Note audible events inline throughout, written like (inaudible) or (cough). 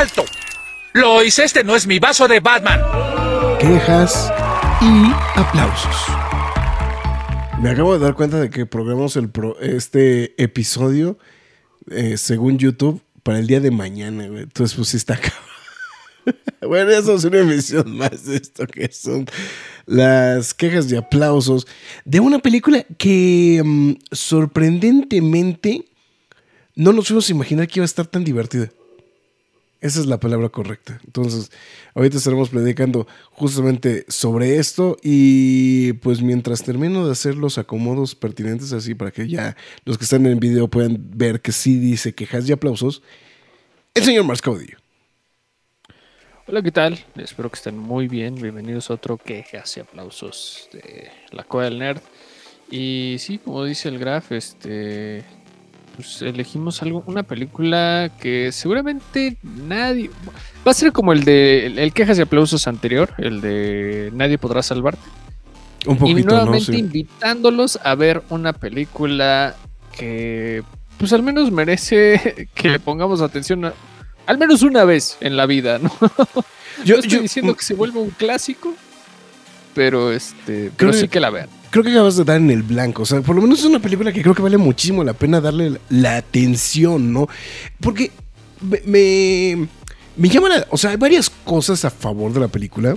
¡Alto! Lo hice, este no es mi vaso de Batman. Quejas y aplausos. Me acabo de dar cuenta de que programamos este episodio, eh, según YouTube, para el día de mañana, Entonces, pues está (laughs) acá. bueno, eso es una emisión más de esto que son las quejas y aplausos de una película que mm, sorprendentemente no nos fuimos a imaginar que iba a estar tan divertida. Esa es la palabra correcta. Entonces, ahorita estaremos predicando justamente sobre esto y pues mientras termino de hacer los acomodos pertinentes así para que ya los que están en el video puedan ver que sí dice quejas y aplausos, el señor Mars Caudillo. Hola, ¿qué tal? Espero que estén muy bien. Bienvenidos a otro quejas y aplausos de la Cueva del Nerd. Y sí, como dice el Graf, este pues, elegimos algo, una película que seguramente nadie. Va a ser como el de el, quejas y aplausos anterior, el de Nadie podrá salvarte. Un poquito, y nuevamente invitándolos a ver una película que, pues al menos merece (laughs) que le pongamos atención al menos una vez en la vida, ¿no? Yo, estoy diciendo que se vuelva un clásico, pero este, pero sí que la vean creo que acabas de dar en el blanco. O sea, por lo menos es una película que creo que vale muchísimo la pena darle la atención, ¿no? Porque me, me, llama la, O sea, hay varias cosas a favor de la película.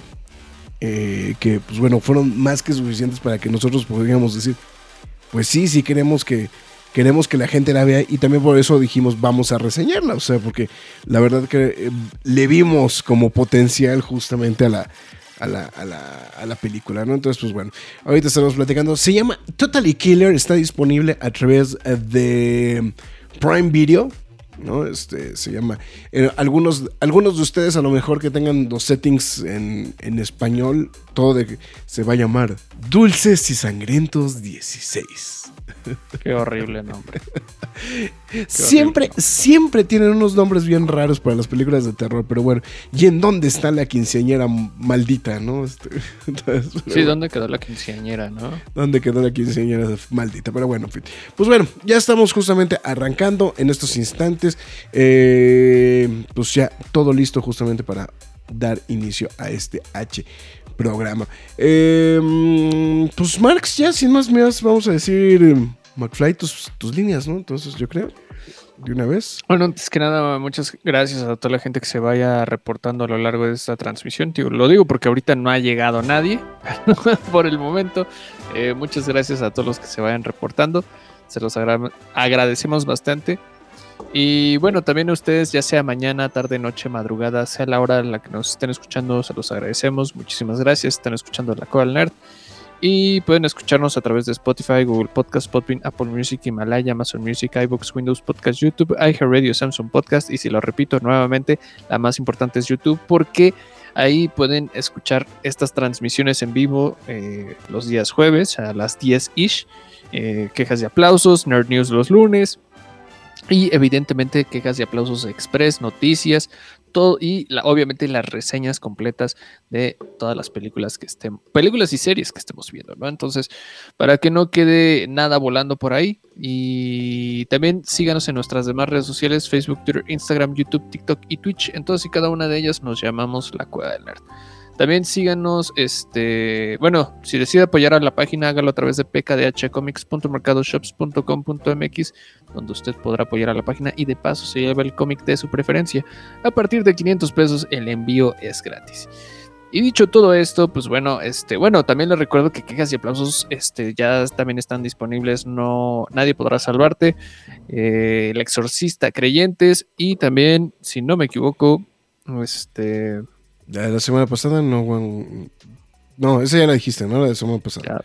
Eh, que, pues bueno, fueron más que suficientes para que nosotros podríamos decir, pues sí, sí queremos que, queremos que la gente la vea y también por eso dijimos vamos a reseñarla, o sea, porque la verdad que eh, le vimos como potencial justamente a la, a la, a, la, a la, película, ¿no? Entonces, pues bueno, ahorita estamos platicando. Se llama Totally Killer, está disponible a través de Prime Video. ¿no? Este, se llama. Eh, algunos, algunos de ustedes, a lo mejor que tengan los settings en, en español, todo de, se va a llamar Dulces y Sangrientos 16. Qué horrible nombre. siempre, siempre tienen unos nombres bien raros para las películas de terror, pero bueno, ¿y en dónde está la quinceañera maldita, no? Este, (laughs) sí, ¿dónde quedó la quinceañera, no? ¿Dónde quedó la quinceañera maldita? Pero bueno, Pues bueno, ya estamos justamente arrancando en estos instantes. Eh, pues ya todo listo justamente para dar inicio a este H programa. Em, pues Marx, ya sin más mías, vamos a decir, McFly, tus, tus líneas, ¿no? Entonces yo creo, de una vez. Bueno, antes que nada, muchas gracias a toda la gente que se vaya reportando a lo largo de esta transmisión. lo digo porque ahorita no ha llegado nadie (laughs) por el momento. Eh, muchas gracias a todos los que se vayan reportando. Se los agradecemos bastante. Y bueno, también a ustedes, ya sea mañana, tarde, noche, madrugada, sea la hora en la que nos estén escuchando, se los agradecemos. Muchísimas gracias. Están escuchando La Coral Nerd. Y pueden escucharnos a través de Spotify, Google Podcast, Podbean, Apple Music, Himalaya, Amazon Music, iBooks, Windows Podcast, YouTube, iHeartRadio, Samsung Podcast. Y si lo repito nuevamente, la más importante es YouTube, porque ahí pueden escuchar estas transmisiones en vivo eh, los días jueves a las 10-ish. Eh, quejas y aplausos, Nerd News los lunes, y evidentemente quejas y aplausos express, noticias, todo y obviamente las reseñas completas de todas las películas que estén, películas y series que estemos viendo, ¿no? Entonces, para que no quede nada volando por ahí y también síganos en nuestras demás redes sociales, Facebook, Twitter, Instagram, YouTube, TikTok y Twitch. En todas y cada una de ellas nos llamamos La Cueva del Nerd. También síganos, este, bueno, si decide apoyar a la página, hágalo a través de pkdhcomics.mercadoshops.com.mx, donde usted podrá apoyar a la página y de paso se lleva el cómic de su preferencia. A partir de 500 pesos el envío es gratis. Y dicho todo esto, pues bueno, este, bueno, también les recuerdo que quejas y aplausos, este, ya también están disponibles. No, nadie podrá salvarte. Eh, el exorcista creyentes y también, si no me equivoco, este, la semana pasada no, No, esa ya la dijiste, ¿no? La de semana pasada.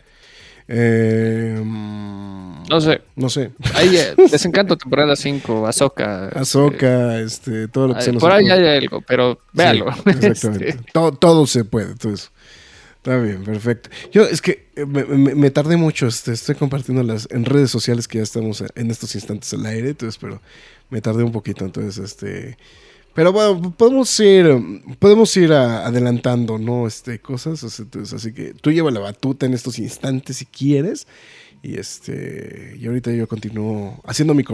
Eh, No sé. no sé. Ahí, eh, (laughs) Desencanto, temporada 5, Ahsoka. Ahsoka, este, todo lo que eh, se nos por ahí hay algo, pero véalo. Sí, (laughs) exactamente. Este, todo, todo se puede, entonces. Está bien, perfecto. Yo es que eh, me, me- me tardé mucho, este, estoy compartiendo las en redes sociales que ya estamos en estos instantes al aire, entonces, pero me tardé un poquito, entonces, este, pero bueno, podemos ir, podemos ir a- adelantando, ¿no? Este, cosas, entonces, así que tú lleva la batuta en estos instantes si quieres, y este, y ahorita yo continúo haciendo mi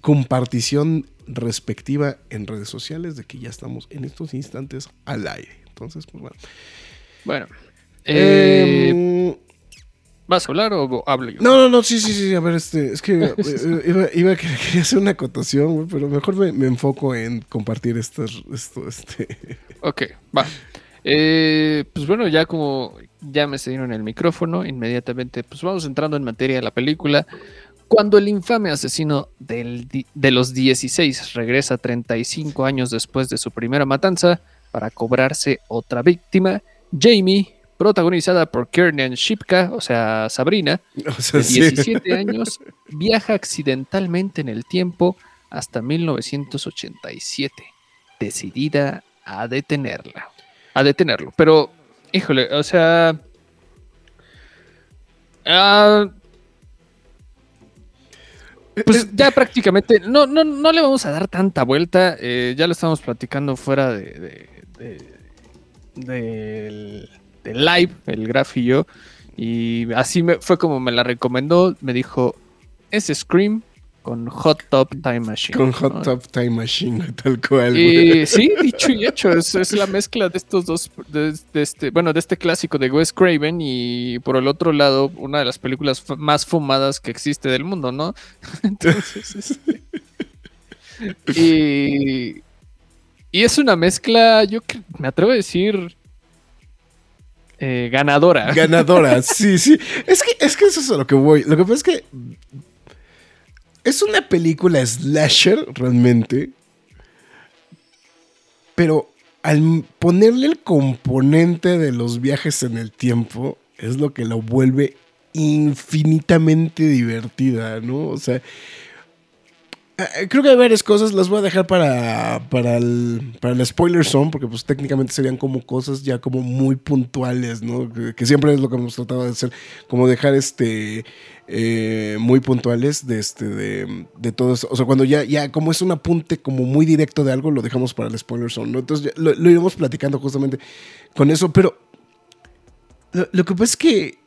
compartición respectiva en redes sociales de que ya estamos en estos instantes al aire. Entonces, pues bueno. bueno. Eh, Em, ¿Vas a hablar o hablo yo? no, no, no, sí, sí, sí. A ver, este, es que eh, iba, iba a querer- (laughs) quería hacer una acotación, pero mejor me, me enfoco en compartir estas, esto, este. Ok, va. Eh, pues bueno, ya como ya me cedieron el micrófono, inmediatamente pues vamos entrando en materia de la película. Cuando el infame asesino del de los 16 regresa 35 años después de su primera matanza para cobrarse otra víctima, Jamie, protagonizada por Kiernan Shipka, o sea, Sabrina, (laughs) O sea, de sí. 17 años, viaja accidentalmente en el tiempo hasta 1987, decidida a detenerla, a detenerlo. Pero, híjole, o sea, ah, pues ya prácticamente, no, no, no le vamos a dar tanta vuelta. eh, ya lo estamos platicando fuera de, de- de- del, del live, el Graf y yo. Y así me, fue como me la recomendó. Me dijo, es Scream con Hot Top Time Machine. Con ¿no? Hot Top Time Machine, (laughs) tal cual. Y sí, dicho y hecho, es, es la mezcla de estos dos, de, de este, bueno, de este clásico de Wes Craven y por el otro lado, una de las películas más fumadas que existe del mundo, ¿no? (laughs) Entonces, este, y, y es una mezcla, yo me atrevo a decir, eh, ganadora. (laughs) Ganadora, sí, sí. Es que, es que eso es a lo que voy. Lo que pasa es que es una película slasher realmente, pero al ponerle el componente de los viajes en el tiempo es lo que lo vuelve infinitamente divertida, ¿no? O sea, creo que hay varias cosas, las voy a dejar para, para, el, para el spoiler zone, porque pues técnicamente serían como cosas ya como muy puntuales, ¿no? Que, siempre es lo que hemos tratado de hacer, como dejar este eh, muy puntuales de este de, de todo eso. O sea, cuando ya, ya como es un apunte como muy directo de algo, lo dejamos para el spoiler zone, ¿no? Entonces lo, lo iremos platicando justamente con eso, pero lo, que pasa es que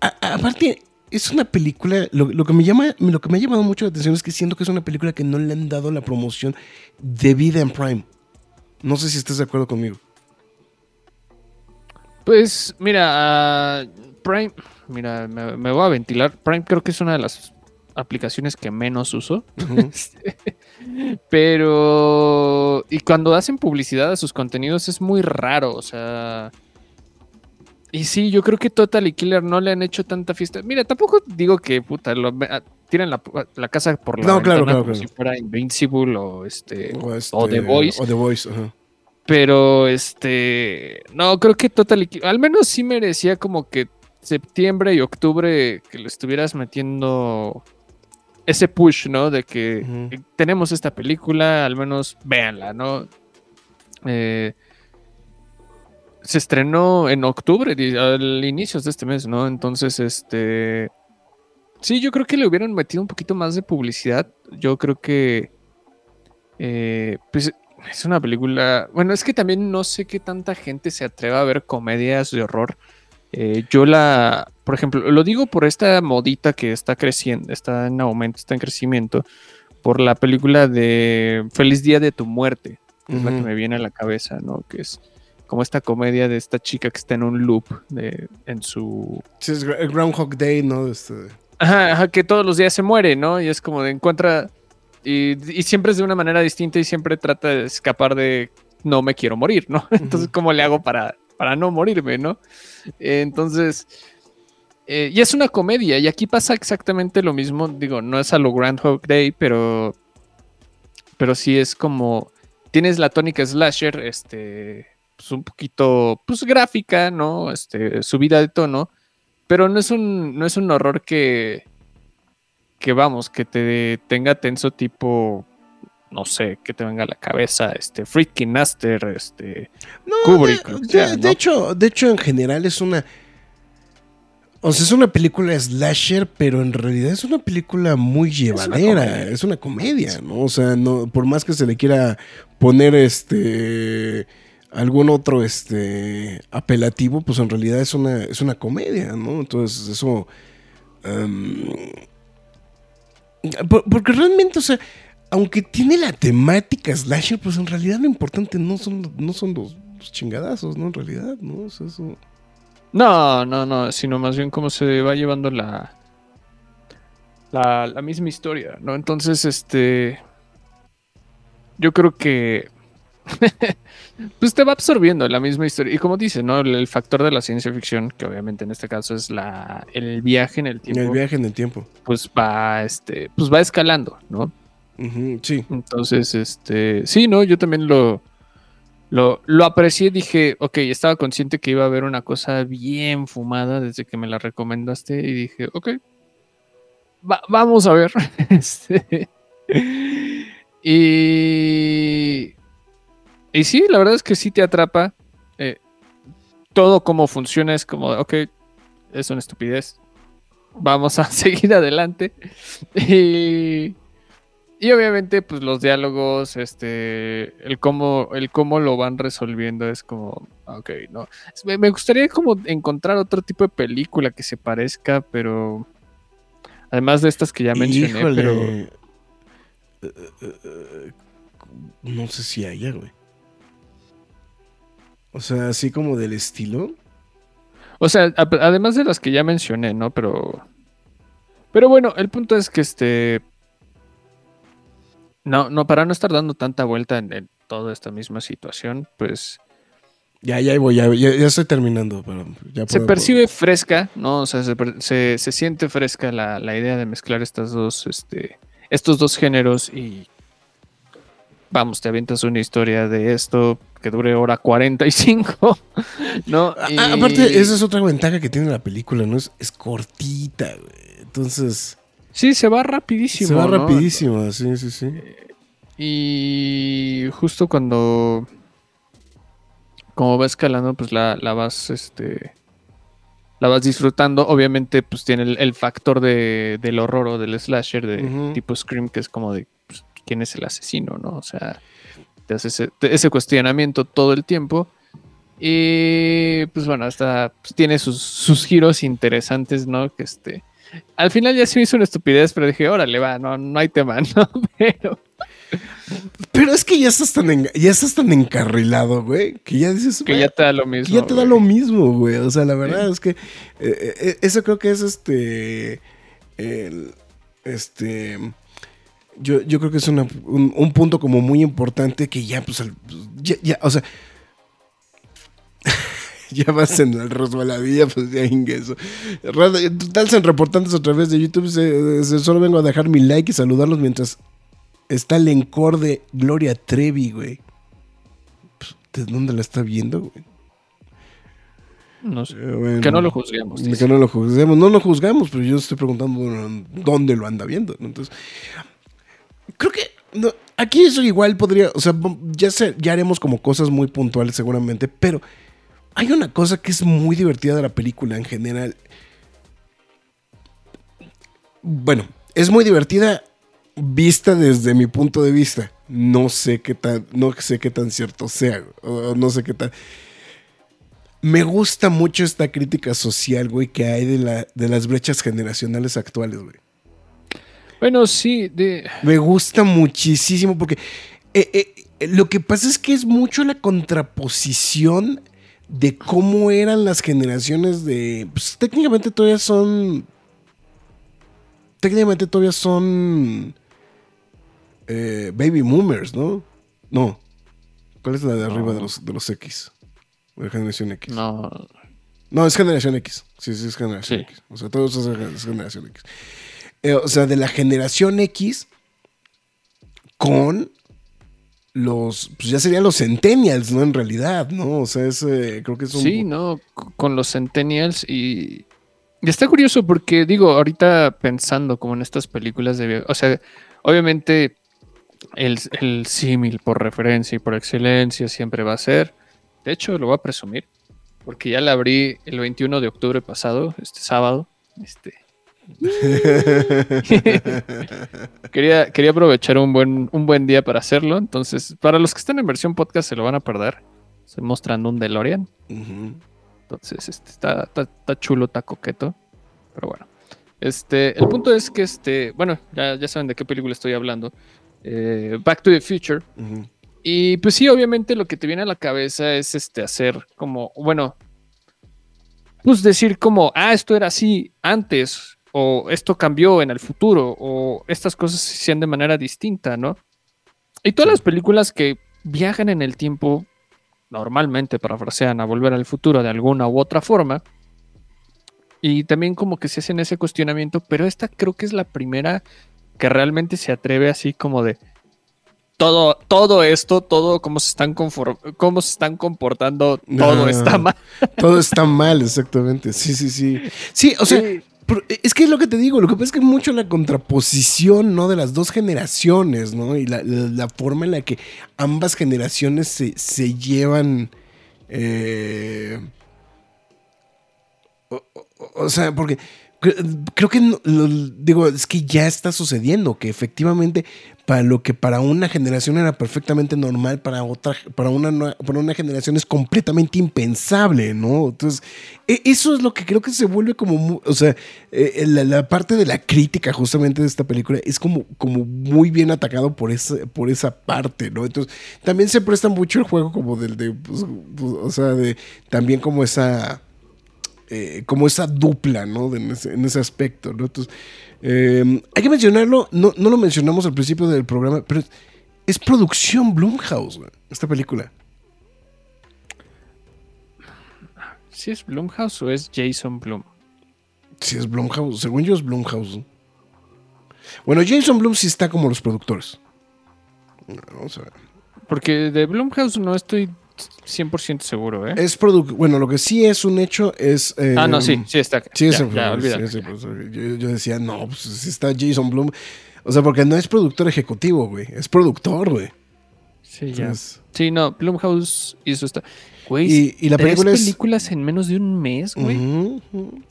aparte es una película, lo, lo que me llama, lo que me ha llamado mucho la atención es que siento que es una película que no le han dado la promoción debida en Prime. No sé si estás de acuerdo conmigo. Pues mira, ah, Prime, mira, me, me voy a ventilar. Prime creo que es una de las aplicaciones que menos uso. (laughs) Pero. Y cuando hacen publicidad a sus contenidos es muy raro, o sea. Y sí, yo creo que Total y Killer no le han hecho tanta fiesta. Mira, tampoco digo que puta, lo, ah, tiran la, la casa por la No, claro, claro, como claro. si fuera Invincible o este. O, este, O The Voice. O The Voice, ajá. Pero este. No, creo que Total Equi- Al menos sí merecía como que septiembre y octubre que le estuvieras metiendo ese push, ¿no? De que tenemos esta película, al menos véanla, ¿no? Eh, se estrenó en octubre, al inicios de este mes, ¿no? Entonces, este. Sí, yo creo que le hubieran metido un poquito más de publicidad. Yo creo que. eh, pues es una película. Bueno, es que también no sé qué tanta gente se atreva a ver comedias de horror. Eh, yo la. Por ejemplo, lo digo por esta modita que está creciendo, está en aumento, está en crecimiento. Por la película de Feliz Día de tu Muerte. que Es la que me viene a la cabeza, ¿no? Que es como esta comedia de esta chica que está en un loop de, en su Sí, es Groundhog Day, ¿no? Este, Ajá, ajá, que todos los días se muere, ¿no? Y es como de encuentra. Y, y siempre es de una manera distinta y siempre trata de escapar de no me quiero morir, ¿no? (laughs) Entonces, ¿cómo le hago para, para no morirme, ¿no? Entonces. eh, y es una comedia, y aquí pasa exactamente lo mismo. Digo, no es a lo Groundhog Day, pero. Pero sí es como. Tienes la tónica slasher, este. Pues un poquito. Pues gráfica, ¿no? Este. Subida de tono pero no es un, no es un horror que, que vamos, que te tenga tenso tipo, no sé, que te venga a la cabeza, este, Freaking Master, este, No, Kubrick, de, hecho, de hecho, en general es una. O sea, es una película slasher, pero en realidad es una película muy llevadera. comedia. Es una comedia, ¿no? O sea, no, por más que se le quiera poner este algún otro este apelativo, pues en realidad es una, es una comedia, ¿no? Entonces, eso. em, por- porque realmente, o sea, aunque tiene la temática slasher, pues en realidad lo importante no son, no son los, los chingadazos, ¿no? En realidad, ¿no? Eso. No, no, no, sino más bien cómo se va llevando la, la, la misma historia, ¿no? Entonces, este, yo creo que, (laughs) pues te va absorbiendo la misma historia. Y como dice, ¿no? El, el factor de la ciencia ficción, que obviamente en este caso es la, el viaje en el tiempo, El viaje en el tiempo. pues va, este, pues va escalando, ¿no? Sí. Entonces, este, sí, no, yo también lo, lo, lo aprecié, dije, ok, estaba consciente que iba a haber una cosa bien fumada desde que me la recomendaste y dije, ok, va- vamos a ver. (laughs) Este, y, y sí, la verdad es que sí te atrapa. eh, todo como funciona es como, ok, es una estupidez. Vamos a (laughs) seguir adelante. Y, y obviamente, pues los diálogos, este, el cómo, el cómo lo van resolviendo es como, ok, no. Me, me gustaría como encontrar otro tipo de película que se parezca, pero además de estas que ya mencioné, pero eh, eh, no sé si haya, güey. O sea, así como del estilo. O sea, además de las que ya mencioné, ¿no? Pero. Pero bueno, el punto es que este. No, no, para no estar dando tanta vuelta en, en toda esta misma situación, pues Ya, ya voy, ya, ya, ya estoy terminando, pero ya se puedo- percibe fresca, ¿no? O sea, se, se- se siente fresca la, la idea de mezclar estas dos, este, estos dos géneros y vamos, te avientas una historia de esto que dure hora 45, (laughs) ¿no? A- Y- a- Aparte, esa es otra ventaja que tiene la película, ¿no? Es, es cortita, güey. Entonces, Sí, se va rapidísimo. se va ¿no? rapidísimo, sí, sí, sí. Y justo cuando. Como va escalando, pues la, la vas, este. La vas disfrutando. Obviamente, pues tiene el, el factor de, del horror o del slasher de tipo Scream, que es como de quién es el asesino, ¿no? O sea, te hace ese, te- ese cuestionamiento todo el tiempo. Y pues bueno, hasta pues, tiene sus, sus giros interesantes, ¿no? Que este. Al final ya se me hizo una estupidez, pero dije, órale, va, no, no hay tema, (laughs) ¿no? Pero. Pero es que ya estás tan, enga- ya estás tan encarrilado, güey, que ya dices, Que "Güey, ya te da lo mismo. que ya te da lo mismo, güey. O sea, la verdad es que eh, eh, eso creo que es este. el- este. Yo, yo creo que es una- un, un punto como muy importante que ya, pues, ya, ya, o sea, (laughs) ya vas en el resbaladilla, pues ya ingreso. Se reportantes a través de YouTube. se- se- solo vengo a dejar mi like y saludarlos mientras está el encore de Gloria Trevi, güey. Pues, ¿De dónde la está viendo, güey? No sé. Eh, bueno. Que no lo juzguemos. Que no lo juzguemos. No lo juzgamos, pero yo estoy preguntando dónde lo anda viendo. Entonces, creo que aquí eso igual podría, o sea, ya, sé, ya haremos como cosas muy puntuales seguramente, pero hay una cosa que es muy divertida de la película en general. Bueno, es muy divertida vista desde mi punto de vista. No sé qué tan, no sé qué tan cierto sea, o no sé qué tan. Me gusta mucho esta crítica social, güey, que hay de las brechas generacionales actuales, güey. Bueno, sí, de... Me gusta muchísimo porque eh, eh, lo que pasa es que es mucho la contraposición de cómo eran las generaciones de... Pues técnicamente todavía son... Técnicamente todavía son... eh, baby boomers, ¿no? No. ¿Cuál es la de arriba No. de, los, de los X? De la generación X. No, No, es generación X. Sí, sí, es generación Sí. X. O sea, todo eso es es generación X. Eh, o sea, de la generación X con los. Pues ya serían los Centennials, ¿no? En realidad, ¿no? O sea, es, eh, creo que es un. sí, no, con los Centennials y... Y está curioso porque, digo, ahorita pensando como en estas películas de... O sea, obviamente el, el símil por referencia y por excelencia siempre va a ser... De hecho, lo voy a presumir, porque ya la abrí el 21 de octubre pasado, este sábado. Este, (laughs) quería, quería aprovechar un buen, un buen día para hacerlo. Entonces, para los que están en versión podcast se lo van a perder. Estoy mostrando un DeLorean. Entonces, este, está, está, está chulo, está coqueto. Pero bueno. Este, el punto es que este, bueno, ya, ya saben de qué película estoy hablando. Eh, Back to the Future. Y pues sí, obviamente lo que te viene a la cabeza es este hacer como, bueno, pues decir como, ah, esto era así antes, o esto cambió en el futuro, o estas cosas se hacían de manera distinta, ¿no? Y todas las películas que viajan en el tiempo, normalmente parafrasean a volver al futuro de alguna u otra forma, y también como que se hacen ese cuestionamiento, pero esta creo que es la primera que realmente se atreve así como de todo, todo esto, todo cómo se están cómo se están comportando, todo Ah. está mal. Todo está mal, exactamente. Sí, sí, sí. Sí, o sea, Sí. Pero es que es lo que te digo, lo que pasa es que mucho la contraposición, ¿no? De las dos generaciones, ¿no? Y la, la- forma en la que ambas generaciones se, se llevan. eh, o, sea, porque creo que, digo, es que ya está sucediendo, que efectivamente para lo que para una generación era perfectamente normal, para otra, para una, para una generación es completamente impensable, ¿no? Entonces, e- eso es lo que creo que se vuelve como, o sea, eh, la, la parte de la crítica justamente de esta película es como, como muy bien atacado por esa, por esa parte, ¿no? Entonces, también se presta mucho el juego como del de, pues, pues, o sea, de también como esa eh, como esa dupla, ¿no? En, ese, en ese aspecto, ¿no? Entonces, eh, hay que mencionarlo, no, no lo mencionamos al principio del programa, pero es, es producción Blumhouse, güey, esta película. ¿Sí es Blumhouse o es Jason Blum? Sí, es Blumhouse, según yo es Blumhouse. ¿no? Bueno, Jason Blum sí está como los productores. Vamos a ver. Porque de Blumhouse no estoy 100% seguro, ¿eh? Es bueno, lo que sí es un hecho es... eh, ah, no, sí, sí está. Sí, ya, ese ya, sí, yo, yo decía, no, pues sí está Jason Blum. O sea, porque no es productor ejecutivo, güey. Es productor, güey. Sí, ya. Entonces, Sí, no, Blumhouse hizo esta. Güey, Y- y la tres película es- películas en menos de un mes, güey.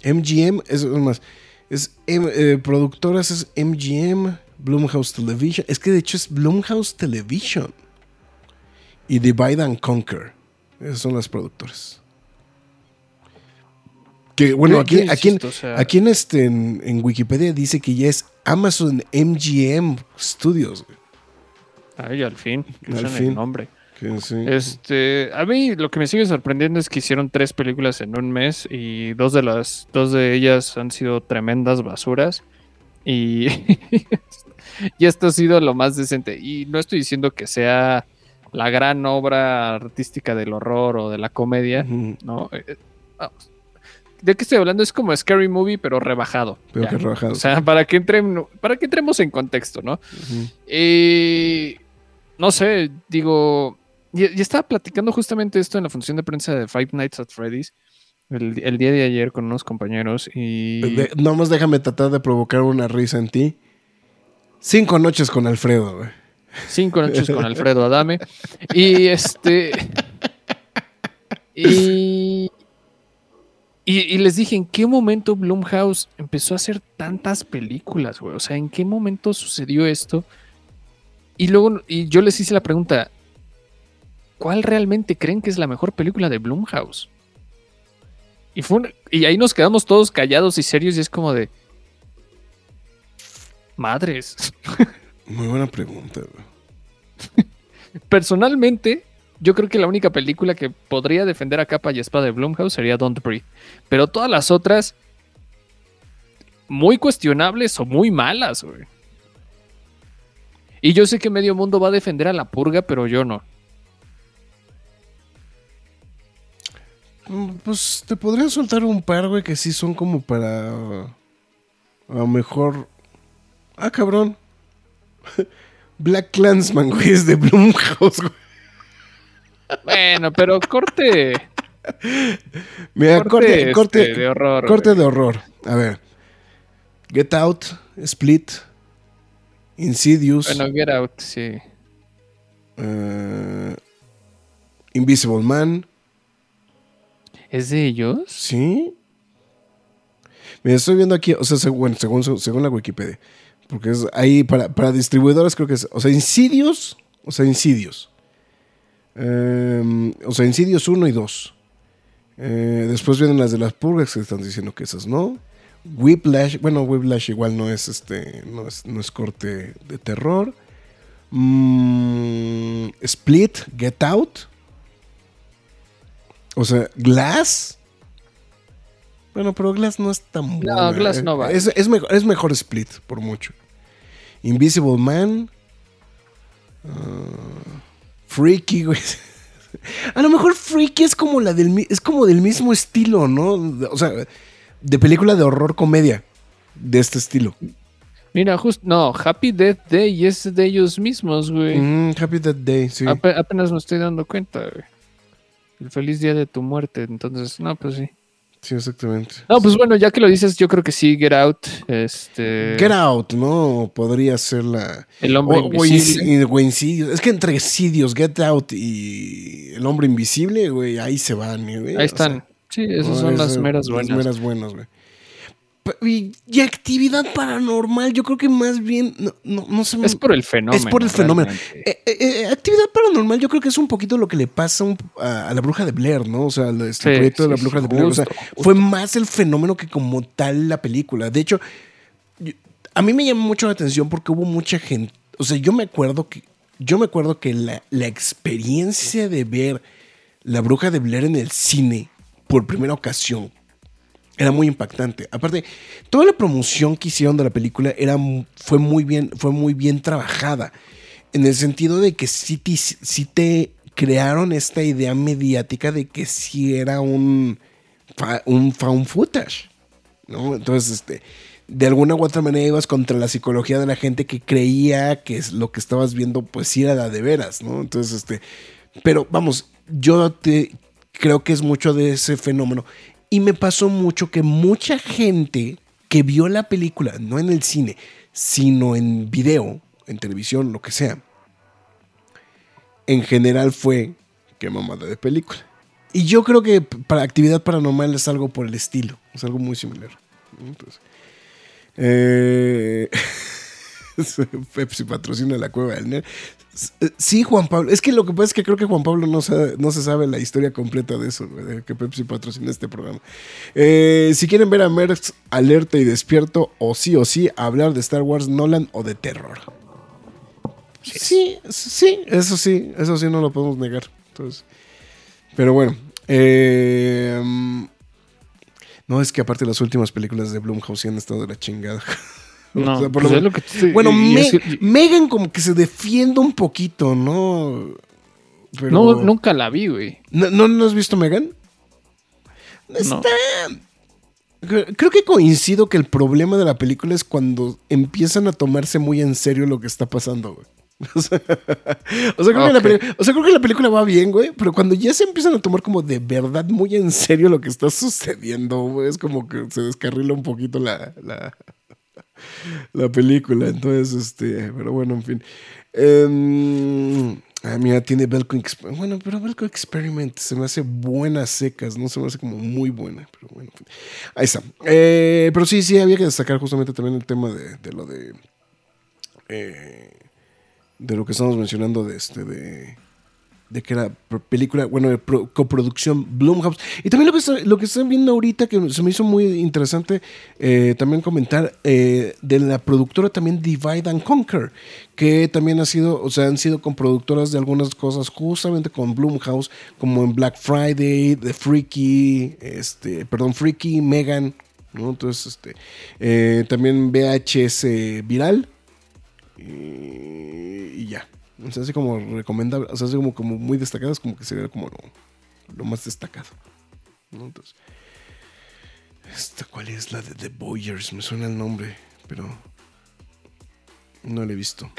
MGM, es, es más, es eh, productoras es MGM, Blumhouse Television. Es que de hecho es Blumhouse Television. Y Divide and Conquer. Esas son las productoras. Que bueno, aquí, aquí, en, aquí en, este, en, en Wikipedia dice que ya es Amazon MGM Studios. güey. Ay, al fin. Al fin. el nombre. Sí. Este, a mí lo que me sigue sorprendiendo es que hicieron tres películas en un mes y dos de las dos de ellas han sido tremendas basuras y (laughs) y esto ha sido lo más decente y no estoy diciendo que sea la gran obra artística del horror o de la comedia. ¿no? Eh, eh. ¿De qué estoy hablando? Es como Scary Movie, pero rebajado. Pero ya. que rebajado. O sea, para que, entren, para que entremos en contexto, ¿no? Y no sé, digo, y, y estaba platicando justamente esto en la función de prensa de Five Nights at Freddy's el, el día de ayer con unos compañeros y... De- nomás déjame tratar de provocar una risa en ti. Cinco noches con Alfredo, güey. Cinco noches con Alfredo Adame. Y este. Y, y, les dije, ¿en qué momento Blumhouse empezó a hacer tantas películas, güey? O sea, ¿en qué momento sucedió esto? Y luego, y yo les hice la pregunta, ¿cuál realmente creen que es la mejor película de Blumhouse? Y, fue y ahí nos quedamos todos callados y serios y es como de... Madres. Muy buena pregunta, güey. (laughs) Personalmente, yo creo que la única película que podría defender a capa y espada de Blumhouse sería Don't Breathe. Pero todas las otras, muy cuestionables o muy malas, güey. Y yo sé que medio mundo va a defender a la purga, pero yo no. Mm, Pues te podría soltar un par, güey, que sí son como para. A lo mejor. Ah, cabrón. (laughs) Black Clansman, güey, es de Blumhouse, güey. Bueno, pero corte. Mira, corte, este, corte, de horror. corte de horror. A ver. Get Out, Split, Insidious, Bueno, Get Out, sí. eh, Invisible Man. ¿Es de ellos? ¿Sí? Mira, estoy viendo aquí, o sea, según, según, según la Wikipedia. Porque es ahí para, para distribuidores creo que es, o sea, Insidious, o sea, Insidious. Em, o sea, Insidious 1 y 2. Eh, después vienen las de las purgas que están diciendo que esas, ¿no? Whiplash, bueno, Whiplash igual no es este, no es, no es corte de terror. Mm, Split, Get Out. O sea, Glass. Bueno, pero Glass no es tan buena. Glass no va. Es, es mejor, es mejor Split, por mucho. Invisible Man. Ah, Freaky, güey. (laughs) A lo mejor Freaky es como la del es como del mismo estilo, ¿no? O sea, de película de horror comedia. De este estilo. Mira, justo, no, Happy Death Day es de ellos mismos, güey. Mm, Happy That Day, sí. Ape- apenas me estoy dando cuenta, güey. El feliz día de tu muerte, entonces, no, pues sí. Sí, exactamente. No, pues bueno, ya que lo dices, yo creo que sí, Get Out, este... Get Out, ¿no? Podría ser la. El hombre o, invisible. O. Es que entre Insidious, Get Out y El Hombre Invisible, güey, ahí se van, güey. Ahí O sea, están. Sí, esas son las meras Las buenas. meras buenas, güey. Y, y actividad paranormal, yo creo que más bien. No, no, no se me- Es por el fenómeno. Es por el fenómeno. Eh, eh, eh, actividad paranormal, yo creo que es un poquito lo que le pasa un- a, a la bruja de Blair, ¿no? O sea, el, este Sí, proyecto de la bruja sí, de Blair. o sea, justo, justo. fue más el fenómeno que como tal la película. De hecho, yo- a mí me llamó mucho la atención porque hubo mucha gente. O sea, yo me acuerdo que. Yo me acuerdo que la, la experiencia de ver la bruja de Blair en el cine por primera ocasión era muy impactante. Aparte, toda la promoción que hicieron de la película era, fue, muy bien, fue muy bien trabajada. En el sentido de que sí te, sí te crearon esta idea mediática de que sí era un, un found footage. ¿no? Entonces, este, de alguna u otra manera ibas contra la psicología de la gente que creía que lo que estabas viendo, pues sí era de veras, ¿no? Entonces, este, pero vamos, yo te creo que es mucho de ese fenómeno. Y me pasó mucho que mucha gente que vio la película, no en el cine, sino en video, en televisión, lo que sea, en general fue que mamada de película. Y yo creo que para actividad paranormal es algo por el estilo, es algo muy similar. Entonces, eh, (laughs) (laughs) Pepsi patrocina la cueva del nerd. Sí, Juan Pablo. Es que lo que pasa es que creo que Juan Pablo no, sabe- no se sabe la historia completa de eso, de que Pepsi patrocina este programa. Eh, si quieren ver a Merckx alerta y despierto, o sí o sí, hablar de Star Wars, Nolan o de terror. Sí, sí, eso sí, eso sí no lo podemos negar. Entonces, pero bueno. eh, no, es que aparte las últimas películas de Blumhouse han estado de la chingada. (laughs) No, O sea, por pues lo- es lo que te estoy- bueno, Me- es que- Megan como que se defiende un poquito, ¿no? Pero- No, nunca la vi, güey. ¿No, no, no has visto Megan? No. Está... Cre- Creo que coincido que el problema de la película es cuando empiezan a tomarse muy en serio lo que está pasando, güey. (laughs) O sea, o sea, creo que la Ok. peli- o sea, creo que la película va bien, güey, pero cuando ya se empiezan a tomar como de verdad muy en serio lo que está sucediendo, güey, es como que se descarrila un poquito la, la, la película. Entonces, este, pero bueno, en fin. Em, ah, mira, tiene Belko Experiment. Bueno, pero Belko Experiment se me hace buenas secas, no se me hace como muy buena, pero bueno, en fin. Ahí está. Eh, pero sí, sí, había que destacar justamente también el tema de, de lo de. eh, de lo que estamos mencionando de este, de de que pro- película, bueno, coproducción Blumhouse. Y también lo que, lo que están viendo ahorita, que se me hizo muy interesante eh, también comentar, eh, de la productora también Divide and Conquer, que también ha sido, o sea, han sido con productoras de algunas cosas justamente con Blumhouse, como en Black Friday, The Freaky, este, perdón, Freaky, Megan, ¿no? Entonces, este, eh, también VHS Viral, y ya. O sea, así como recomendable, o sea, así como, como muy destacadas, como que sería como lo, lo más destacado. ¿no? Entonces, ¿esta cuál es la de The Boyers? Me suena el nombre, pero no la he visto.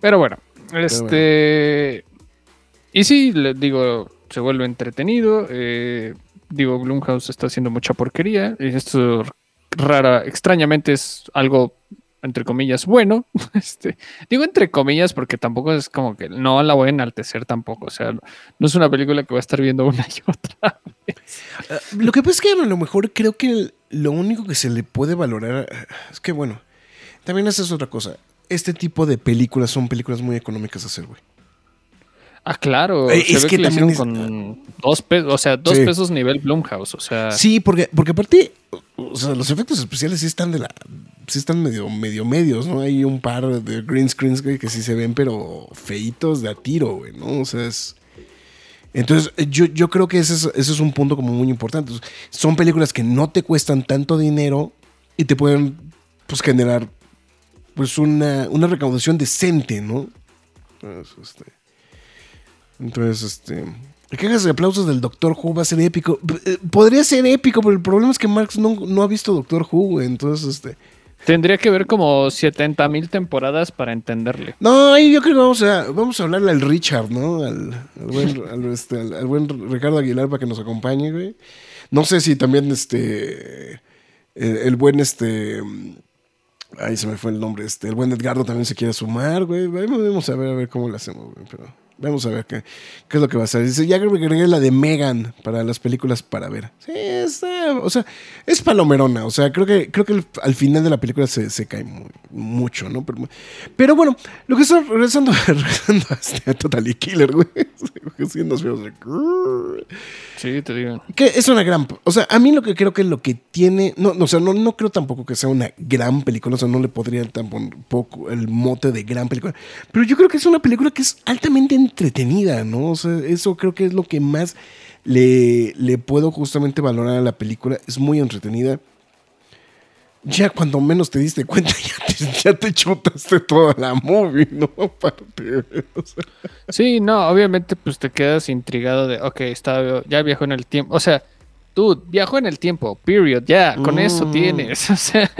Pero bueno, este. Y sí, le digo, se vuelve entretenido. eh, digo, Blumhouse está haciendo mucha porquería. Y esto rara, extrañamente es algo, entre comillas, bueno. (laughs) Este, digo entre comillas porque tampoco es como que no la voy a enaltecer tampoco. O sea, no es una película que voy a estar viendo una y otra. (laughs) Ah, Lo que pasa es que a lo mejor creo que lo único que se le puede valorar ah, es que, bueno, también esa es otra cosa. Este tipo de películas son películas muy económicas de hacer, güey. Ah, claro. Eh, se es ve que también hicieron con dos pesos, o sea, dos Sí. pesos nivel Blumhouse. O sea, Sí, porque, porque aparte, o sea, los efectos especiales sí están de la. Sí están medio, medio medios, ¿no? Hay un par de green screens, güey, que sí se ven, pero feitos de a tiro, güey, ¿no? O sea, es. Entonces, yo, yo creo que ese es, ese es un punto como muy importante. Son películas que no te cuestan tanto dinero y te pueden, pues, generar, pues, una, una recaudación decente, ¿no? Entonces, este. Entonces, este. Cajas de aplausos del Doctor Who va a ser épico. Eh, Podría ser épico, pero el problema es que Marx no, no ha visto Doctor Who, güey. Entonces, este. tendría que ver como 70 mil temporadas para entenderle. No, ahí yo creo que vamos a, vamos a hablarle al Richard, ¿no? Al, al buen, (laughs) al, este, al- al buen Ricardo Aguilar para que nos acompañe, güey. No sé si también este. El, el buen este. Ahí se me fue el nombre. Este, el buen Edgardo también se quiere sumar, güey. Vamos a ver, a ver cómo lo hacemos, güey. Pero vamos a ver qué, qué es lo que va a hacer. Dice, ya creo que agregué la de Megan para las películas para ver. Sí, está, o sea, es palomerona. O sea, creo que, creo que el- al final de la película se, se cae muy- mucho, ¿no? Pero, pero bueno, lo que está regresando, (laughs) regresando a, este, Totally Killer, güey. (laughs) Sí, nos vemos de- Sí, te digo. que es una gran. O sea, a mí lo que creo que lo que tiene. No, no, o sea, no, no creo tampoco que sea una gran película. O sea, no le podría tampoco el mote de gran película. Pero yo creo que es una película que es altamente entretenida, ¿no? O sea, eso creo que es lo que más le, le puedo justamente valorar a la película. Es muy entretenida. Ya cuando menos te diste cuenta, (laughs) ya te, ya te chutaste toda la movie, ¿no? (laughs) Aparte. o sea. Sí, no, obviamente pues te quedas intrigado de, ok, está, ya viajó en el tiempo. O sea, tú viajó en el tiempo, period, ya, con eso Mm. tienes. (laughs) O sea,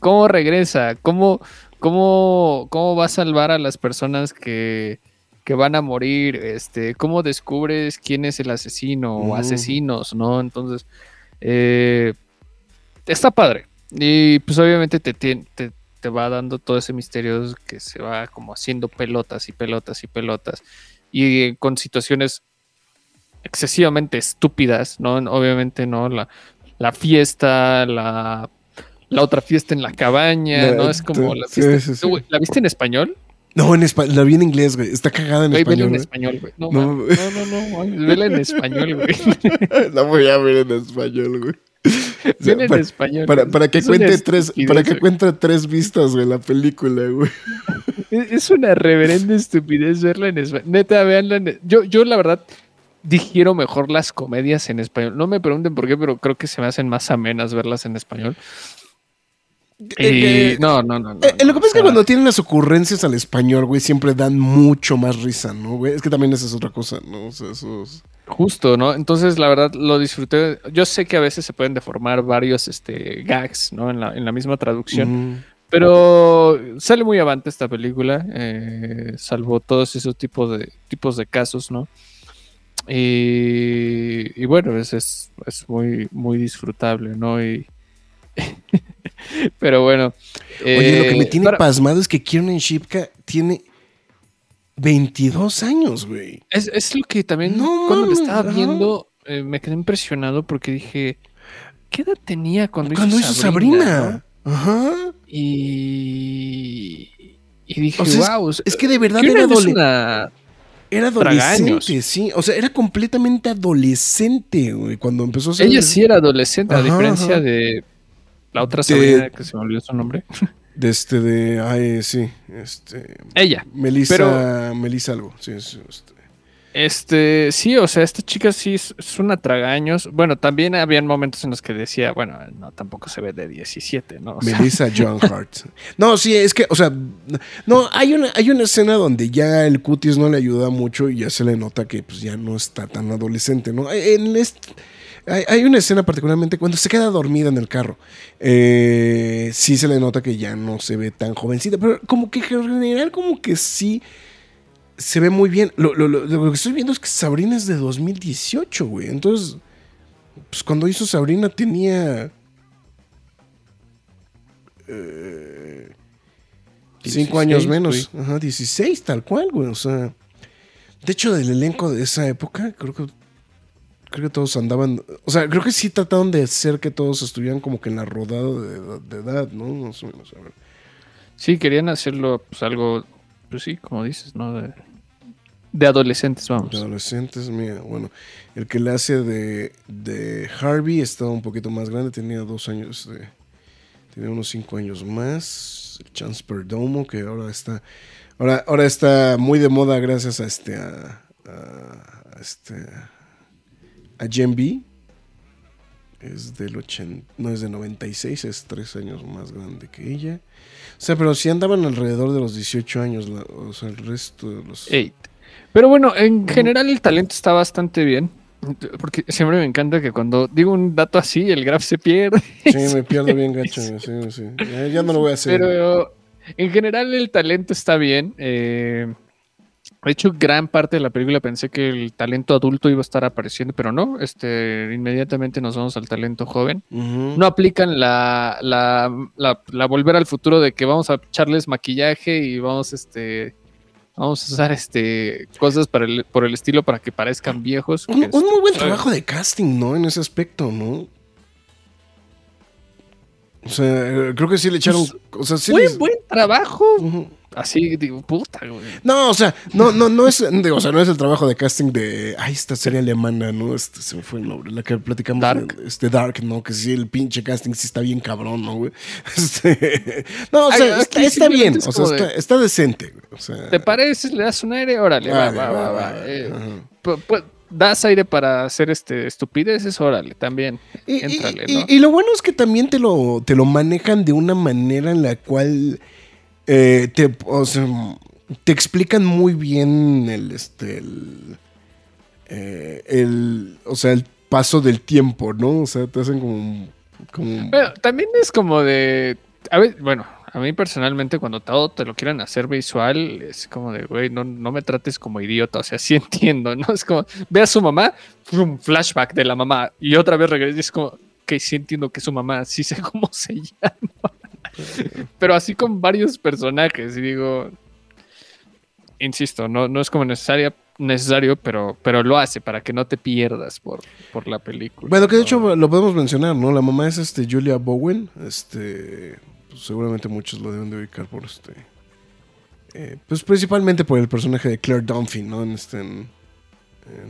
¿cómo regresa? ¿Cómo, cómo, cómo va a salvar a las personas que, que van a morir? Este, ¿Cómo descubres quién es el asesino o asesinos, no? Entonces, eh, está padre. Y pues obviamente te, te, te va dando todo ese misterio que se va como haciendo pelotas y pelotas y pelotas. Y eh, con situaciones excesivamente estúpidas, ¿no? Obviamente, ¿no? La, la fiesta, la, la otra fiesta en la cabaña, ¿no? Es como sí, la fiesta. sí, sí. Güey, ¿La viste en español? No, en español, la vi en inglés, güey. Está cagada en Güey, vela español. en español, güey. No, No, no, no, no, no, vela en español, güey. (laughs) La voy a ver en español, güey. O sea, en español. para, para que Es cuente tres, para que cuente tres vistas, güey, la película, güey. (laughs) Es es una reverenda estupidez verla en español. Neta, veanla en... Yo, yo la verdad digiero mejor las comedias en español. No me pregunten por qué, pero creo que se me hacen más amenas verlas en español. Eh, eh, no, no, no. no, Eh, lo que pasa es que cuando tienen las ocurrencias al español, güey, siempre dan mucho más risa, ¿no, güey? Es que también esa es otra cosa, ¿no? O sea, eso es- Justo, ¿no? Entonces, la verdad, lo disfruté. Yo sé que a veces se pueden deformar varios este, gags, ¿no? En la, en la misma traducción. Mm. Pero sale muy avante esta película, salvo todos esos tipos de, tipos de casos, ¿no? Y, y bueno, es, es, es muy, muy disfrutable, ¿no? Y, (laughs) pero bueno. Oye, lo que me eh, tiene para- pasmado es que Kiernan Shipka tiene 22 años, güey. es, es lo que también No cuando lo estaba viendo eh, me quedé impresionado porque dije, ¿qué edad tenía cuando, Cuando hizo Sabrina. no? Ajá. Y, y dije, O sea, es- wow. Es que de verdad era, adole- una- era adolescente, sí. O sea, era completamente adolescente, güey, cuando empezó a ser... Ella sí era adolescente, a diferencia ajá. de la otra De- que se me olvidó su nombre. (laughs) De este, de... Ay, sí. Este... Ella. Melissa... Pero- Melissa algo. Sí, este. Este, sí, o sea, esta chica sí es, es una tragaños. Bueno, también habían momentos en los que decía, bueno, no, tampoco se ve de 17, ¿no? (laughs) O Melissa John Hart. No, sí, es que, o sea, no, hay una, hay una escena donde ya el cutis no le ayuda mucho y ya se le nota que pues ya no está tan adolescente, ¿no? En este- hay, hay una escena particularmente cuando se queda dormida en el carro. Eh, sí se le nota que ya no se ve tan jovencita, pero como que en general como que sí se ve muy bien. Lo, lo- lo- lo que estoy viendo es que Sabrina es de 2018, güey. Entonces, pues cuando hizo Sabrina tenía... eh, cinco 16, años menos. güey. Ajá, 16, tal cual, güey. O sea, de hecho, del elenco de esa época, creo que creo que todos andaban, o sea, creo que sí trataron de hacer que todos estuvieran como que en la rodada de, de edad, ¿no? Más o menos, a ver. Sí, querían hacerlo pues algo, pues sí, como dices, ¿no? De, de adolescentes, vamos. De adolescentes, mira, bueno, el que le hace de, de Harvey estaba un poquito más grande, tenía dos años de, tenía unos cinco años más, el Chance Perdomo, que ahora está, ahora, ahora está muy de moda gracias a este, a este, a Gen B. Es del 80, no es de 96, es tres años más grande que ella. O sea, pero si andaban alrededor de los 18 años, la- o sea, el resto de los... Eight. Pero bueno, en general el talento está bastante bien. Porque siempre me encanta que cuando digo un dato así, el graph se pierde. Sí, me (laughs) pierdo bien gacho. Sí, sí. Ya, ya no lo voy a hacer. Pero en general el talento está bien. eh, de hecho, gran parte de la película pensé que el talento adulto iba a estar apareciendo, pero no. Este, inmediatamente nos vamos al talento joven. No aplican la, la, la- la volver al futuro de que vamos a echarles maquillaje y vamos este vamos a usar este cosas para el- por el estilo para que parezcan viejos. Un, muy buen este, trabajo de casting, ¿no? En ese aspecto, ¿no? O sea, creo que sí le echaron. O sea, sí Buen, les- buen trabajo. Así digo, puta, güey. No, o sea, no, no, no es, digo, o sea, no es el trabajo de casting de, ay, esta serie alemana, ¿no? Este, se me fue el nombre, la que platicamos. Dark. de- Este Dark, ¿no? Que sí, el pinche casting sí está bien cabrón, ¿no, güey? (laughs) Este, no, o sea, Ay, está, bien, es o sea, de- está, decente, güey. O sea, ¿Te pareces? ¿Le das un aire? Órale, va, vale, va, va, va, va. va, Eh, ajá. pu- pu- das aire para hacer este estupideces, órale, también. Y, y- y lo bueno es que también te lo, te lo manejan de una manera en la cual eh, te, o sea, te explican muy bien el, este, el, eh, el- o sea, el paso del tiempo, ¿no? O sea, te hacen como, como también es como de. A ver, bueno, a mí personalmente, cuando todo te lo quieran hacer visual, es como de, güey, no, no me trates como idiota. O sea, sí (laughs) entiendo, ¿no? Es como, ve a su mamá, un flashback de la mamá, y otra vez regresa es como, que sí entiendo que su mamá, sí sé cómo se llama. Pero así con varios personajes, y digo. Insisto, no, no es como necesaria, necesario, pero, pero lo hace para que no te pierdas por, por la película. Bueno, que de hecho lo podemos mencionar, ¿no? La mamá es este Julia Bowen. Este. pues, seguramente muchos lo deben de ubicar por este. eh, pues principalmente por el personaje de Claire Dunphy, ¿no? En este. En,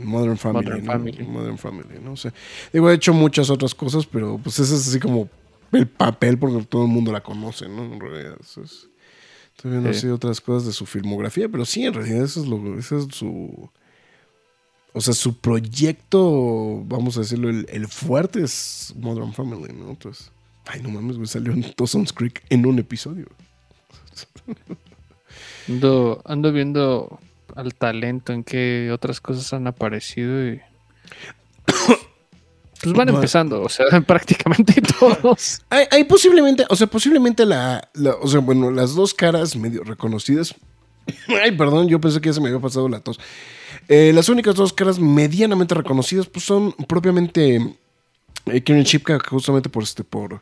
Modern Family. Modern ¿no? Family. Modern Family, ¿no? O sea, digo, he hecho muchas otras cosas, pero pues ese es así como el papel porque todo el mundo la conoce, ¿no? En realidad, eso es. Estoy viendo Sí. así otras cosas de su filmografía, pero sí, en realidad eso es lo es su. O sea, su proyecto, vamos a decirlo, el, el fuerte es Modern Family, ¿no? Entonces, ay, no mames, güey, salió en Dawson's Creek en un episodio. Ando, ando viendo al talento en qué otras cosas han aparecido y. Pues van Va- empezando, o sea, (laughs) prácticamente todos. Hay, hay posiblemente, o sea, posiblemente la, la- o sea, bueno, las dos caras medio reconocidas. (laughs) Ay, perdón, yo pensé que ya se me había pasado la tos. Eh, las únicas dos caras medianamente reconocidas, pues son propiamente eh, Kieran Shipka, justamente por este, por,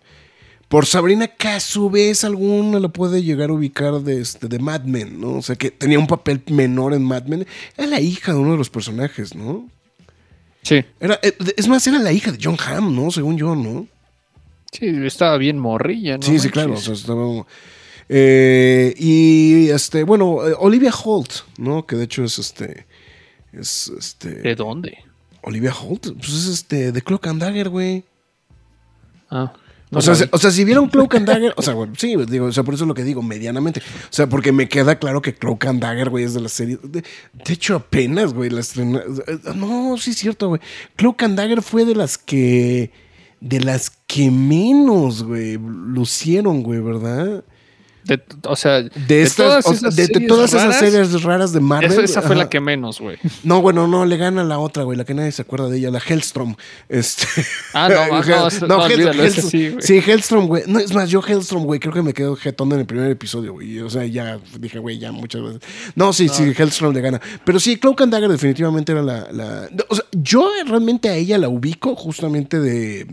por Sabrina, que a su vez alguna lo puede llegar a ubicar de, este, de Mad Men, ¿no? O sea, que tenía un papel menor en Mad Men. Era la hija de uno de los personajes, ¿no? Sí, Era, eh, es más, era la hija de John Hamm, ¿no? Según yo, ¿no? sí, estaba bien morrilla, ¿no? Sí, sí, claro. o manches? sea, estaba- eh, y este, bueno, eh, Olivia Holt, ¿no? Que de hecho es este. Es este. ¿De dónde? Olivia Holt, pues es este. De Cloak and Dagger, güey. Ah, O, sea, o sea, si vieron Cloak and Dagger, o sea, bueno, sí, digo, o sea, por eso es lo que digo, medianamente. O sea, porque me queda claro que Cloak and Dagger, güey, es de la serie. De, de hecho, apenas, güey, la estrena. eh, No, sí es cierto, güey. Cloak and Dagger fue de las que. De las que menos, güey, lucieron, güey, ¿verdad? De, o sea, de, estas, todas o- esas de- de series todas esas raras, series raras de Marvel. esa, esa fue ajá. la que menos, güey. No, bueno, no, le gana la otra, güey, la que nadie se acuerda de ella, la Hellstrom. Este. Ah, no, (laughs) no, no, no, olvídalo, Hellstrom- sí, güey. Sí, Hellstrom, güey. No, es más, yo Hellstrom, güey, creo que me quedo jetón en el primer episodio, güey. O sea, ya dije, güey, ya muchas veces. No, sí, sí, Hellstrom le gana. Pero sí, Cloak and Dagger definitivamente era la, la- O sea, yo realmente a ella la ubico justamente de.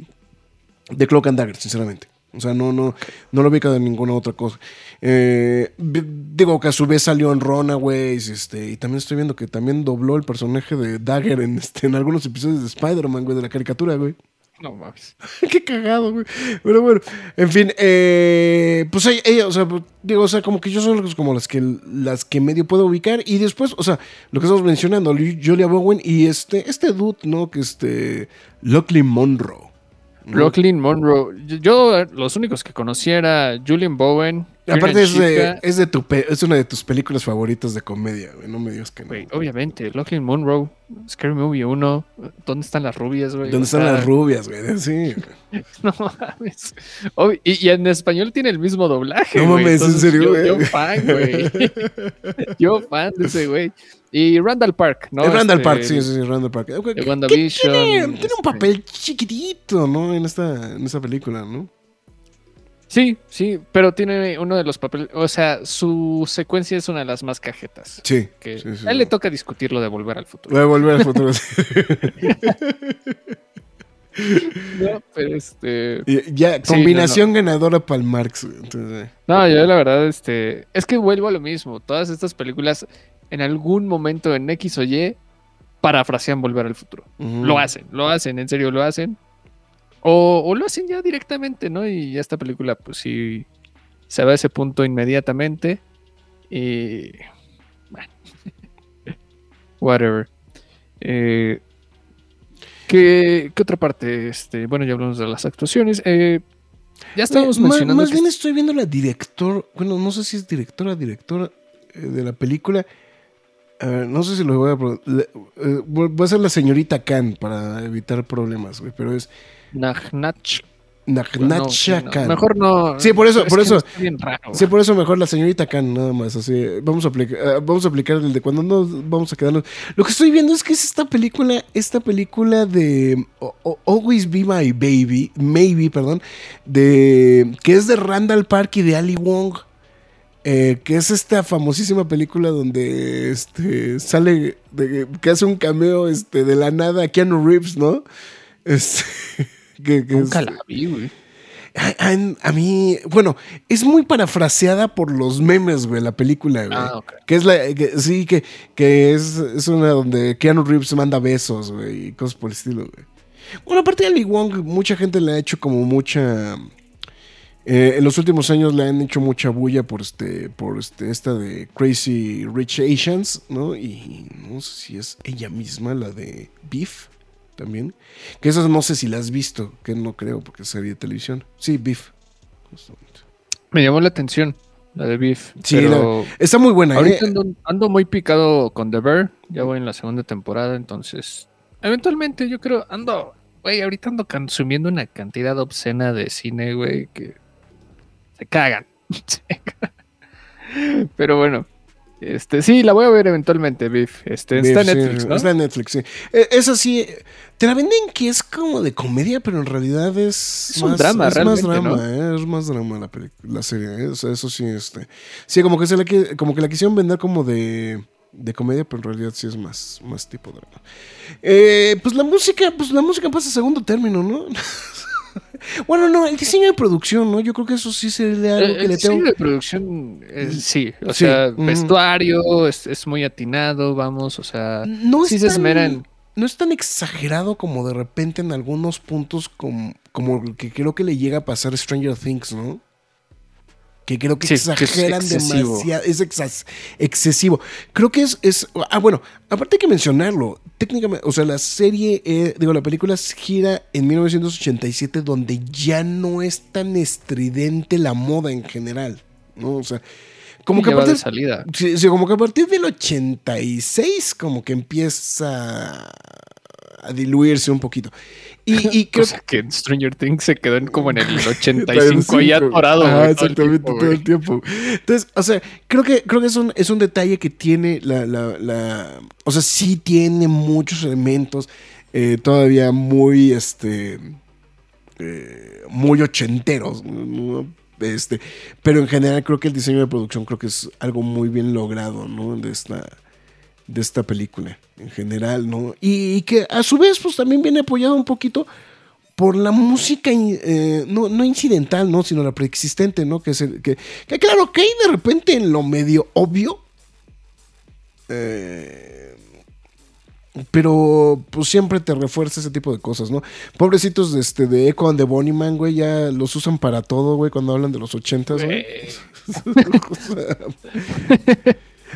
De Cloak and Dagger, sinceramente. O sea, no, no, no lo ubico de ninguna otra cosa. Eh, digo que a su vez salió en Runaways, este, y también estoy viendo que también dobló el personaje de Dagger en, este, en algunos episodios de Spider-Man, güey, de la caricatura, güey. No mames. (laughs) Qué cagado, güey. Pero bueno, en fin, eh, pues ella, ella, o sea, pues, digo, o sea, como que yo son los- como las que las que medio puedo ubicar. Y después, o sea, lo que estamos mencionando, Julia Bowen y este, este dude, ¿no? Que este, Lockley Monroe. ¿No? Locklyn Monroe. Yo, yo, los únicos que conocía era Julian Bowen. Aparte es de, es de tu pe- es una de tus películas favoritas de comedia, güey. No me digas que no. Güey, obviamente, Locklyn Monroe, Scary Movie 1, ¿dónde están las rubias, güey? ¿Dónde están las rubias, güey? Sí. (laughs) No mames. Y, y en español tiene el mismo doblaje. No mames, ¿en serio, Yo, güey? yo fan, güey. (laughs) yo fan de ese güey. Y Randall Park, ¿no? Randall Este, Park, sí, sí, sí, Randall Park. De WandaVision. Tiene, tiene un este, papel chiquitito, ¿no? En esta, en esta película, ¿no? Sí, sí, pero tiene uno de los papeles. O sea, su secuencia es una de las más cajetas. Sí. Que sí, sí, a él le toca discutir lo de volver al futuro. Voy a volver al futuro. (laughs) (laughs) No, pero este. Ya, Sí, combinación ganadora para el Marx. Entonces, eh. No, yo la verdad, este. Es que vuelvo a lo mismo. Todas estas películas, en algún momento en X o Y, parafrasean volver al futuro. Lo hacen, lo hacen, en serio lo hacen. O, o lo hacen ya directamente, ¿no? Y ya esta película, pues sí, se va a ese punto inmediatamente. Y. Bueno. (laughs) Whatever. Eh, ¿qué, qué otra parte? Este, bueno, ya hablamos de las actuaciones. Eh, ya estábamos ma- mencionando. Más bien estoy viendo la director. Bueno, no sé si es directora, directora eh, de la película. A ver, no sé si lo voy a. le- eh, voy a ser la señorita Khan para evitar problemas, güey. Pero es Nagnach. No, no. Mejor no. Sí, por eso, es por eso. está bien raro. Sí, por eso mejor la señorita Khan, nada más. Así, vamos a aplicar, eh, vamos a aplicar el de cuando nos vamos a quedarnos. Lo que estoy viendo es que es esta película, esta película de Always Be My Baby, Maybe, perdón, de que es de Randall Park y de Ali Wong. eh, que es esta famosísima película donde este sale de- que hace un cameo este de la nada Keanu Reeves, ¿no? Este, (laughs) que, que Nunca es- la vi, güey. a, a- a mí, bueno, es muy parafraseada por los memes, güey, la película, güey. Ah, ok. Que es la, que- sí, que, que es, es una donde Keanu Reeves manda besos, güey, y cosas por el estilo, güey. Bueno, aparte de Ali Wong, mucha gente le ha hecho como mucha... eh, en los últimos años le han hecho mucha bulla por este, por este, esta de Crazy Rich Asians, ¿no? Y no sé si es ella misma, la de Beef, también. Que esas no sé si las has visto, que no creo, porque es serie de televisión. Sí, Beef. justamente. Me llamó la atención la de Beef. Sí, pero Está muy buena, ahorita ¿eh? ando, ando muy picado con The Bear. Ya voy en la segunda temporada, entonces. Eventualmente, yo creo, ando. Güey, ahorita ando consumiendo una cantidad obscena de cine, güey, que se cagan. (laughs) Se cagan. Pero bueno. Este, sí, la voy a ver eventualmente, Beef. Este, está en Beef, sí, Netflix, ¿no? Está en Netflix, sí. Eh, esa sí, te la venden que es como de comedia, pero en realidad es. Es un drama, es más drama, ¿eh? Es más drama la, la serie, ¿eh? O sea, eso sí, este. Sí, como que, se la, como que la quisieron vender como de. De comedia, pero en realidad sí es más, más tipo drama. Eh, pues la música, pues la música pasa a segundo término, ¿no? (laughs) bueno, no, el diseño de producción, ¿no? Yo creo que eso sí sería algo El, que el le tengo. diseño de producción, eh, sí, o Sí, sea, ujú. vestuario es, es muy atinado, vamos, o sea, no sí es se esmeran. No es tan exagerado como de repente en algunos puntos como, como que creo que le llega a pasar Stranger Things, ¿no? Que creo que Sí, que es exageran demasiado. Es exas- excesivo. Creo que es, es. Ah, bueno, aparte hay que mencionarlo. Técnicamente, o sea, la serie, eh, digo, la película gira en 1987, donde ya no es tan estridente la moda en general, ¿no? O sea, como que a va de partir, salida. Sí, sí, como que a partir del 86 como que empieza a diluirse un poquito. Y, (laughs) y creo Cosa que en Stranger Things se quedó en como en el (laughs) 85 ahí atorado. Ah, güey, todo el exactamente, tiempo, todo el tiempo. Entonces, o sea, creo que, creo que es, un, es un detalle que tiene la, la, la- O sea, sí tiene muchos elementos eh, todavía muy, este... eh, muy ochenteros, ¿no? Este, pero en general creo que el diseño de producción creo que es algo muy bien logrado, ¿no? De esta, de esta película en general, ¿no? Y, que a su vez pues también viene apoyado un poquito por la música, eh, no, no incidental, ¿no? Sino la preexistente, ¿no? Que, es el- que, que claro, que hay de repente en lo medio obvio. eh, pero pues siempre te refuerza ese tipo de cosas, ¿no? Pobrecitos de, este, de Echo and the Bunnyman, güey, ya los usan para todo, güey, cuando hablan de los ochentas, güey.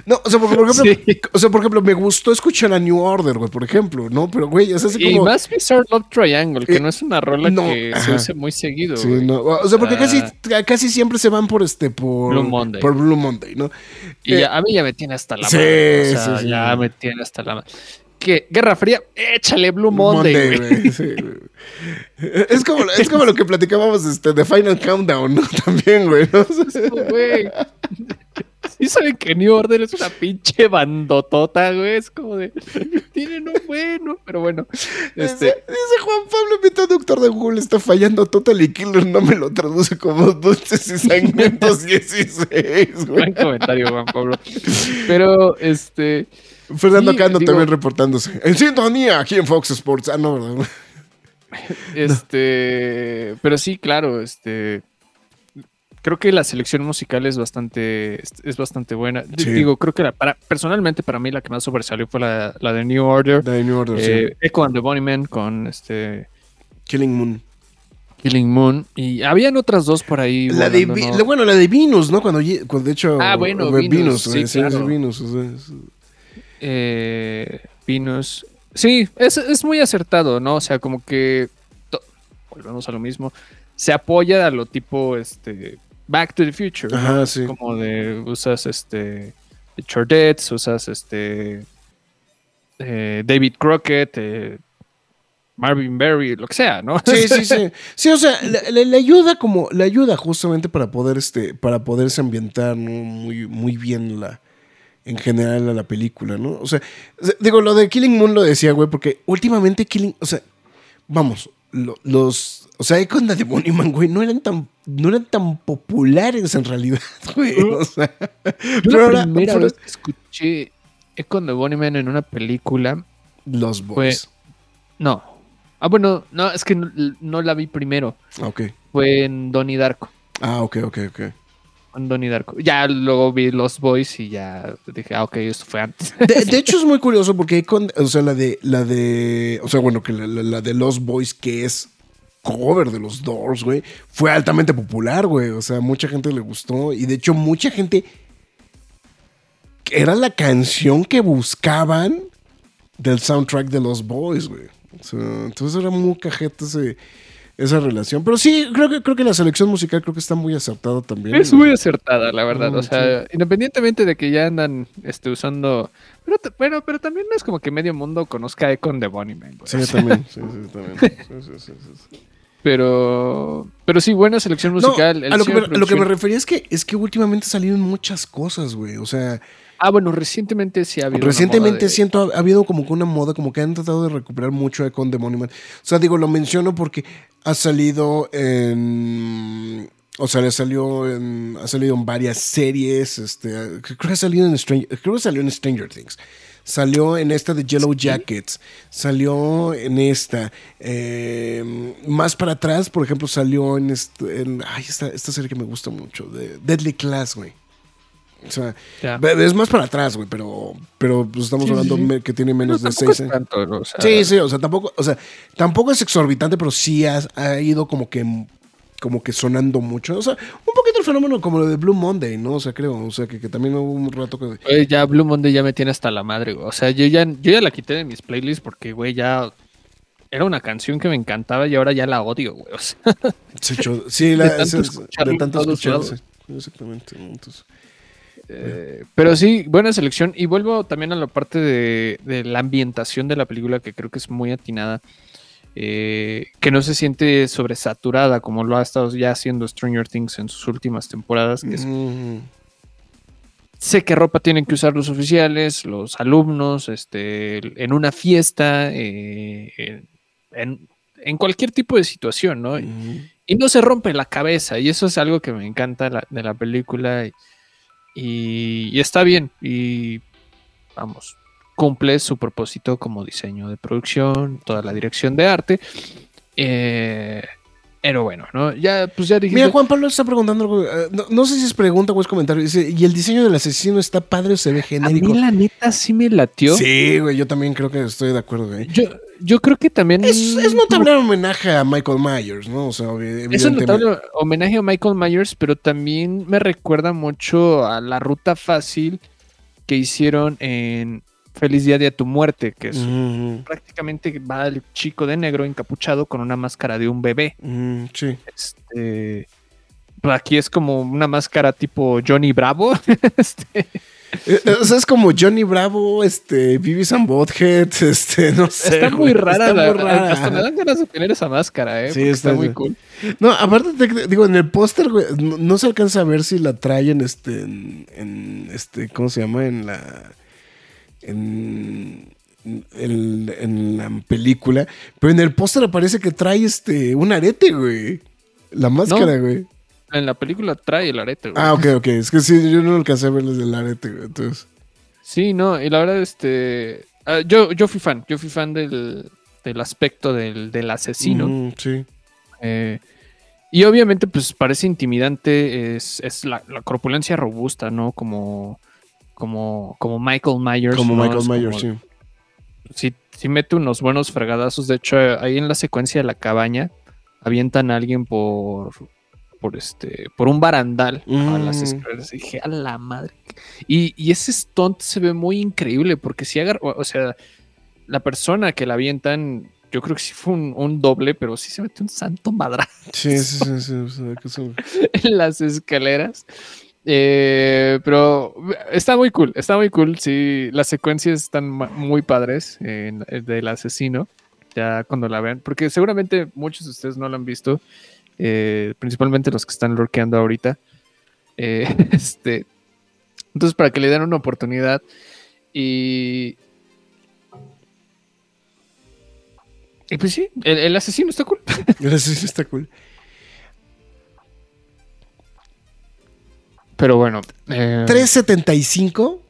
No, o sea, por, por ejemplo, Sí. o sea, por ejemplo, me gustó escuchar a New Order, güey, por ejemplo, ¿no? Pero, güey, es así Y como... más Bizarre Love Triangle, que Eh, no es una rola no, que se use muy seguido. Sí, güey. no, o sea, porque Ah. casi, casi siempre se van por este, por Blue Monday. Por Blue Monday, ¿no? Y Eh, ya- a mí ya me tiene hasta la sí, madre. O sea, sí, sí. ya me tiene hasta la madre. ¿Qué? Guerra Fría, échale Blue Monday, güey. güey, sí. Es como, es como lo que platicábamos este, de Final Countdown, ¿no? (laughs) También, güey, ¿no? Güey. Sí saben que New Order es una pinche bandotota, güey. Es como de... Tienen un bueno, pero bueno. Este, Dice, dice Juan Pablo, mi traductor de Google está fallando. Totally Killer no me lo traduce como dulces y sangrientos (laughs) 16, güey. buen comentario, Juan Pablo. Pero, este... Fernando Sí, Cano digo- también reportándose. En sintonía aquí en Fox Sports. Ah, no, ¿verdad? (laughs) Este, pero sí, claro, este creo que la selección musical es bastante es, bastante buena. Sí. Digo, creo que la, para personalmente para mí la que más sobresalió fue la, la de New Order, The New Order, sí. eh, Echo and the Bunnymen con este Killing Moon. Killing Moon y habían otras dos por ahí. La de, volando, ¿no? la- bueno, la de Venus, ¿no? Cuando, de hecho. Ah, bueno, eh, Venus, sí, sí, sí, claro. Venus, o sea, es- eh, Venus. Sí, es, es muy acertado, ¿no? O sea, como que volvemos a lo mismo. Se apoya a lo tipo este Back to the Future. ¿no? Ajá, sí. Como de usas este Chordettes, usas este eh, David Crockett, eh, Marvin Berry, lo que sea, ¿no? Sí, sí, sí. (laughs) Sí, o sea, le, le- ayuda como, le ayuda justamente para poder, este, para poderse ambientar muy, muy bien la, en general a la película, ¿no? O sea, digo, lo de Killing Moon lo decía, güey, porque últimamente Killing, o sea, vamos, lo- los, o sea, con la de Bunnyman, güey, no eran tan, no eran tan populares en realidad, (laughs) güey. O sea, Yo pero la ahora, primera pero- vez que escuché Echo and the Bunnymen en una película, los boys. no. Ah, bueno, no, es que no, no la vi primero. Ok. Fue en Donnie Darko. Ah, ok, ok, ok. Donnie Darko. Ya luego vi Los Boys y ya dije, ah, ok, esto fue antes. De, de (laughs) hecho es muy curioso porque con, o sea, la de, la de, o sea, bueno, que la, la- la de Los Boys que es cover de los Doors, güey, fue altamente popular, güey. O sea, mucha gente le gustó y de hecho mucha gente era la canción que buscaban del soundtrack de los Boys, güey. O sea, entonces era muy cajeta ese- esa relación. Pero sí, creo que, creo que la selección musical creo que está muy acertada también. Es muy acertada, la verdad. Mm, O sea, independientemente de que ya andan este, usando. Pero, pero, pero también no es como que medio mundo conozca a Econ de Bunnyman, güey. Sí, también. Sí, sí, también. (laughs) Sí, sí, sí, sí, sí. Pero. Pero sí, buena selección musical. a lo que, me, a lo que me refería es que, es que últimamente salieron muchas cosas, güey. O sea, Ah, bueno, recientemente sí ha habido. una recientemente moda de- siento, ha, ha habido como que una moda, como que han tratado de recuperar mucho a Con the Monument. O sea, digo, lo menciono porque ha salido en. O sea, le salió en, ha salido en varias series. Este, creo que ha salido en Stranger, creo que salió en Stranger Things. Salió en esta de Yellow Jackets. Salió en esta. eh, más para atrás, por ejemplo, salió en, este, en ay, esta, esta serie que me gusta mucho, de Deadly Class, güey. O sea, Ya. es más para atrás, güey, pero, pero pues estamos Sí, hablando sí. que tiene No, menos de seis es años. tanto, o sea, Sí, sí, o sea, tampoco, o sea, tampoco es exorbitante, pero sí ha, ha ido como que como que sonando mucho. O sea, un poquito el fenómeno como lo de Blue Monday, ¿no? O sea, creo. O sea, que, que también hubo un rato que. Güey, ya Blue Monday ya me tiene hasta la madre, güey. O sea, yo ya, yo ya la quité de mis playlists porque, güey, ya era una canción que me encantaba y ahora ya la odio, güey. O sea, Se echó- sí, la, De tanto es- de sí, Exactamente. Entonces, Eh, pero sí, buena selección. Y vuelvo también a la parte de, de la ambientación de la película, que creo que es muy atinada. eh, que no se siente sobresaturada como lo ha estado ya haciendo Stranger Things en sus últimas temporadas. Que es, Mm. sé qué ropa tienen que usar los oficiales, los alumnos, este, en una fiesta, eh, en, cualquier tipo de situación, ¿no? Mm. y no se rompe la cabeza. Y eso es algo que me encanta la- de la película. Y, y- está bien. Y vamos, cumple su propósito como diseño de producción, toda la dirección de arte. Eh, pero bueno, ¿no? Ya, pues ya dijiste. Mira, Juan Pablo está preguntando algo. eh, no, no sé si es pregunta o es comentario. Dice, ¿y el diseño del asesino está padre o se ve a genérico? mí la neta sí me latió. Sí, güey, yo también creo que estoy de acuerdo, güey. Yo, yo creo que también. Es, es notable homenaje a Michael Myers, ¿no? O sea, obvi- Es un evidentemente. notable homenaje a Michael Myers, pero también me recuerda mucho a la ruta fácil que hicieron en Feliz Día de tu Muerte, que es Ujú, prácticamente va el chico de negro encapuchado con una máscara de un bebé. sí. Este, aquí es como una máscara tipo Johnny Bravo. (laughs) Este, Eh, eh, O sea, es como Johnny Bravo, este, Beavis and Butthead, este, no sé. está muy rara, está la- muy rara. hasta me dan ganas de tener esa máscara, ¿eh? Sí, está- está, muy cool. No, aparte, te- digo, en el póster, güey, no, no se alcanza a ver si la traen, este, en, en, este, ¿cómo se llama? En la, en, en, en la película, pero en el póster aparece que trae, este, un arete, güey. La máscara, güey. En la película trae el arete, güey. Ah, ok, ok. Es que sí, yo no alcancé a ver desde el arete, güey. Entonces, Sí, no, y la verdad, este. ah, yo, yo fui fan, yo fui fan del, del aspecto del, del asesino. mm, sí. eh, y obviamente, pues parece intimidante, es, es la, la corpulencia robusta, ¿no? Como, como, como Michael Myers. Como ¿no? Michael Myers, como- sí. sí, sí mete unos buenos fregadazos. De hecho, ahí en la secuencia de la cabaña, avientan a alguien por. Por este. Por un barandal a las Mm. escaleras. Y dije, a la madre. Y, y ese stunt se ve muy increíble. Porque si agarra. O sea, la persona que la avientan. Yo creo que sí fue un, un doble, pero sí se mete un santo madra Sí, sí, sí, sí, que son- (laughs) en las escaleras. Eh, pero está muy cool, está muy cool. Sí, las secuencias están muy padres en- del asesino. Ya cuando la vean, porque seguramente muchos de ustedes no la han visto, eh, principalmente los que están lurkeando ahorita. Eh, (laughs) este, entonces, para que le den una oportunidad y. Y pues sí, el, el asesino está cool. Gracias, sí, está cool. Pero bueno. eh, 375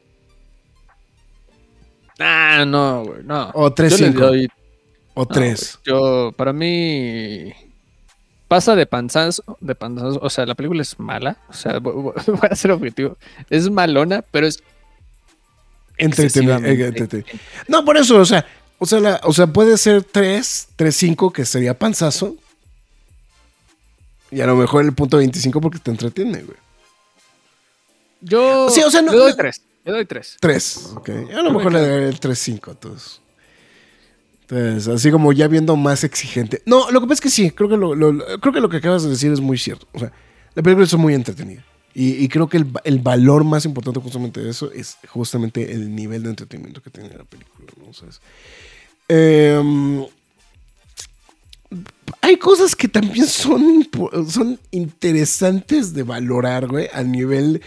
Ah, no, güey, no. o Yo le 35 doy o No, 3. güey, yo, para mí, pasa de panzazo, de panzazo. O sea, la película es mala. O sea, (laughs) voy, voy- a ser objetivo. Es malona, pero es entretenida. No, por eso, o sea, o sea, la- o sea, puede ser 3, 3, 5, que sería panzazo. Y a lo mejor el punto 25 porque te entretiene, güey. Yo Sí, o sea, no- le doy tres. Le doy tres. 3, ok. A lo mejor le daré el 3, 5, entonces. Entonces, así como ya viendo más exigente. No, lo que pasa es que sí, creo que lo, creo que lo que acabas de decir es muy cierto. O sea, la película es muy entretenida. Y, y creo que el, el valor más importante justamente de eso es justamente el nivel de entretenimiento que tiene la película. ¿no? O sea, es- Em, hay cosas que también son, son interesantes de valorar, güey, a nivel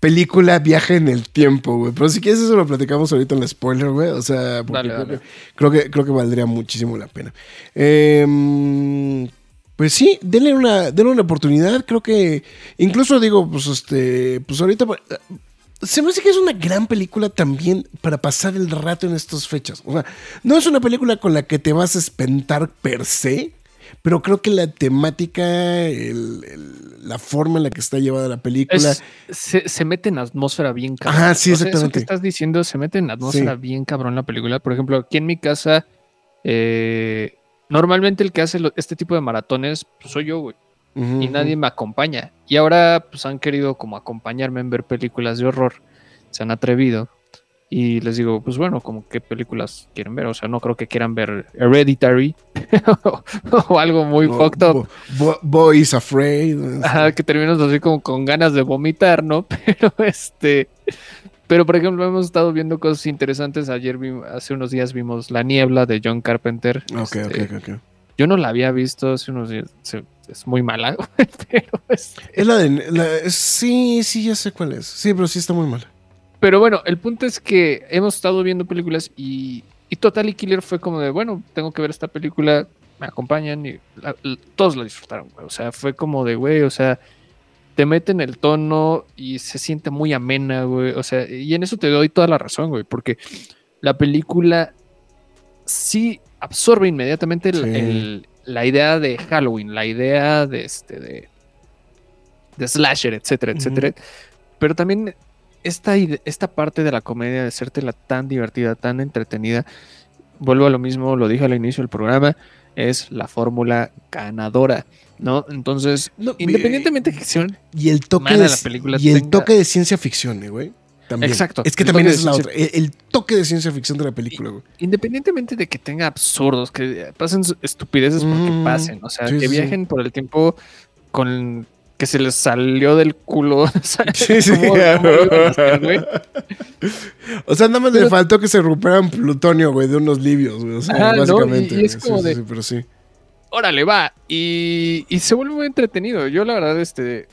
película viaje en el tiempo, güey. Pero si quieres eso lo platicamos ahorita en la spoiler, güey. O sea, porque Dale, creo, dale. Que, creo, que, creo que valdría muchísimo la pena. Em, pues sí, denle una, denle una oportunidad. Creo que incluso digo, pues este, pues ahorita... Se me hace que es una gran película también para pasar el rato en estas fechas. O sea, no es una película con la que te vas a espantar per se, pero creo que la temática, el- el- la forma en la que está llevada la película. Es- se, se mete en atmósfera bien cabrón. Ajá, sí, O sea, eso exactamente. que estás diciendo se mete en atmósfera Sí. bien cabrón la película. Por ejemplo, aquí en mi casa, eh, normalmente el que hace lo- este tipo de maratones pues, soy yo, güey. Y nadie me acompaña. Y ahora pues han querido como acompañarme en ver películas de horror. Se han atrevido. Y les digo, pues bueno, como qué películas quieren ver. O sea, no creo que quieran ver Hereditary (laughs) o algo muy Bo- fucked up. Bo- Bo- Boys Afraid. Ajá, que terminas así como con ganas de vomitar, ¿no? (laughs) Pero este. Pero por ejemplo, hemos estado viendo cosas interesantes. Ayer, vi- hace unos días, vimos La Niebla de John Carpenter. Ok, Este, ok, ok. Yo no la había visto hace unos días. Es muy mala, (laughs) pero es- Es la de. la- sí, sí, ya sé cuál es. Sí, pero sí está muy mal. Pero bueno, el punto es que hemos estado viendo películas y, y Totally Killer fue como de, bueno, tengo que ver esta película, me acompañan y la- la- todos la disfrutaron, güey. O sea, fue como de, güey, o sea, te meten el tono y se siente muy amena, güey. O sea, y en eso te doy toda la razón, güey, porque la película sí absorbe inmediatamente el- Sí. el- la idea de Halloween, la idea de este, de, de slasher, etcétera, etcétera. Pero también esta, esta parte de la comedia de hacértela tan divertida, tan entretenida, vuelvo a lo mismo, lo dije al inicio del programa, es la fórmula ganadora, ¿no? Entonces, No, independientemente de que sea Y el toque Mala de, la película y el tenga- toque de ciencia ficción, eh, güey. También. Exacto, Es que también es la otra. El, el toque de ciencia ficción de la película, güey. independientemente de que tenga absurdos, que pasen estupideces porque Mm, pasen, o sea, sí, que sí. viajen por el tiempo con que se les salió del culo. (laughs) Sí, sí. ¿Cómo- hacer? O sea, nada más le faltó que se recuperan plutonio, güey, de unos libios, güey. O sea, Ajá, ¿no? básicamente. Y- y es como sí, de- sí, sí, pero sí. órale, va. Y, y se vuelve muy entretenido. Yo, la verdad, este.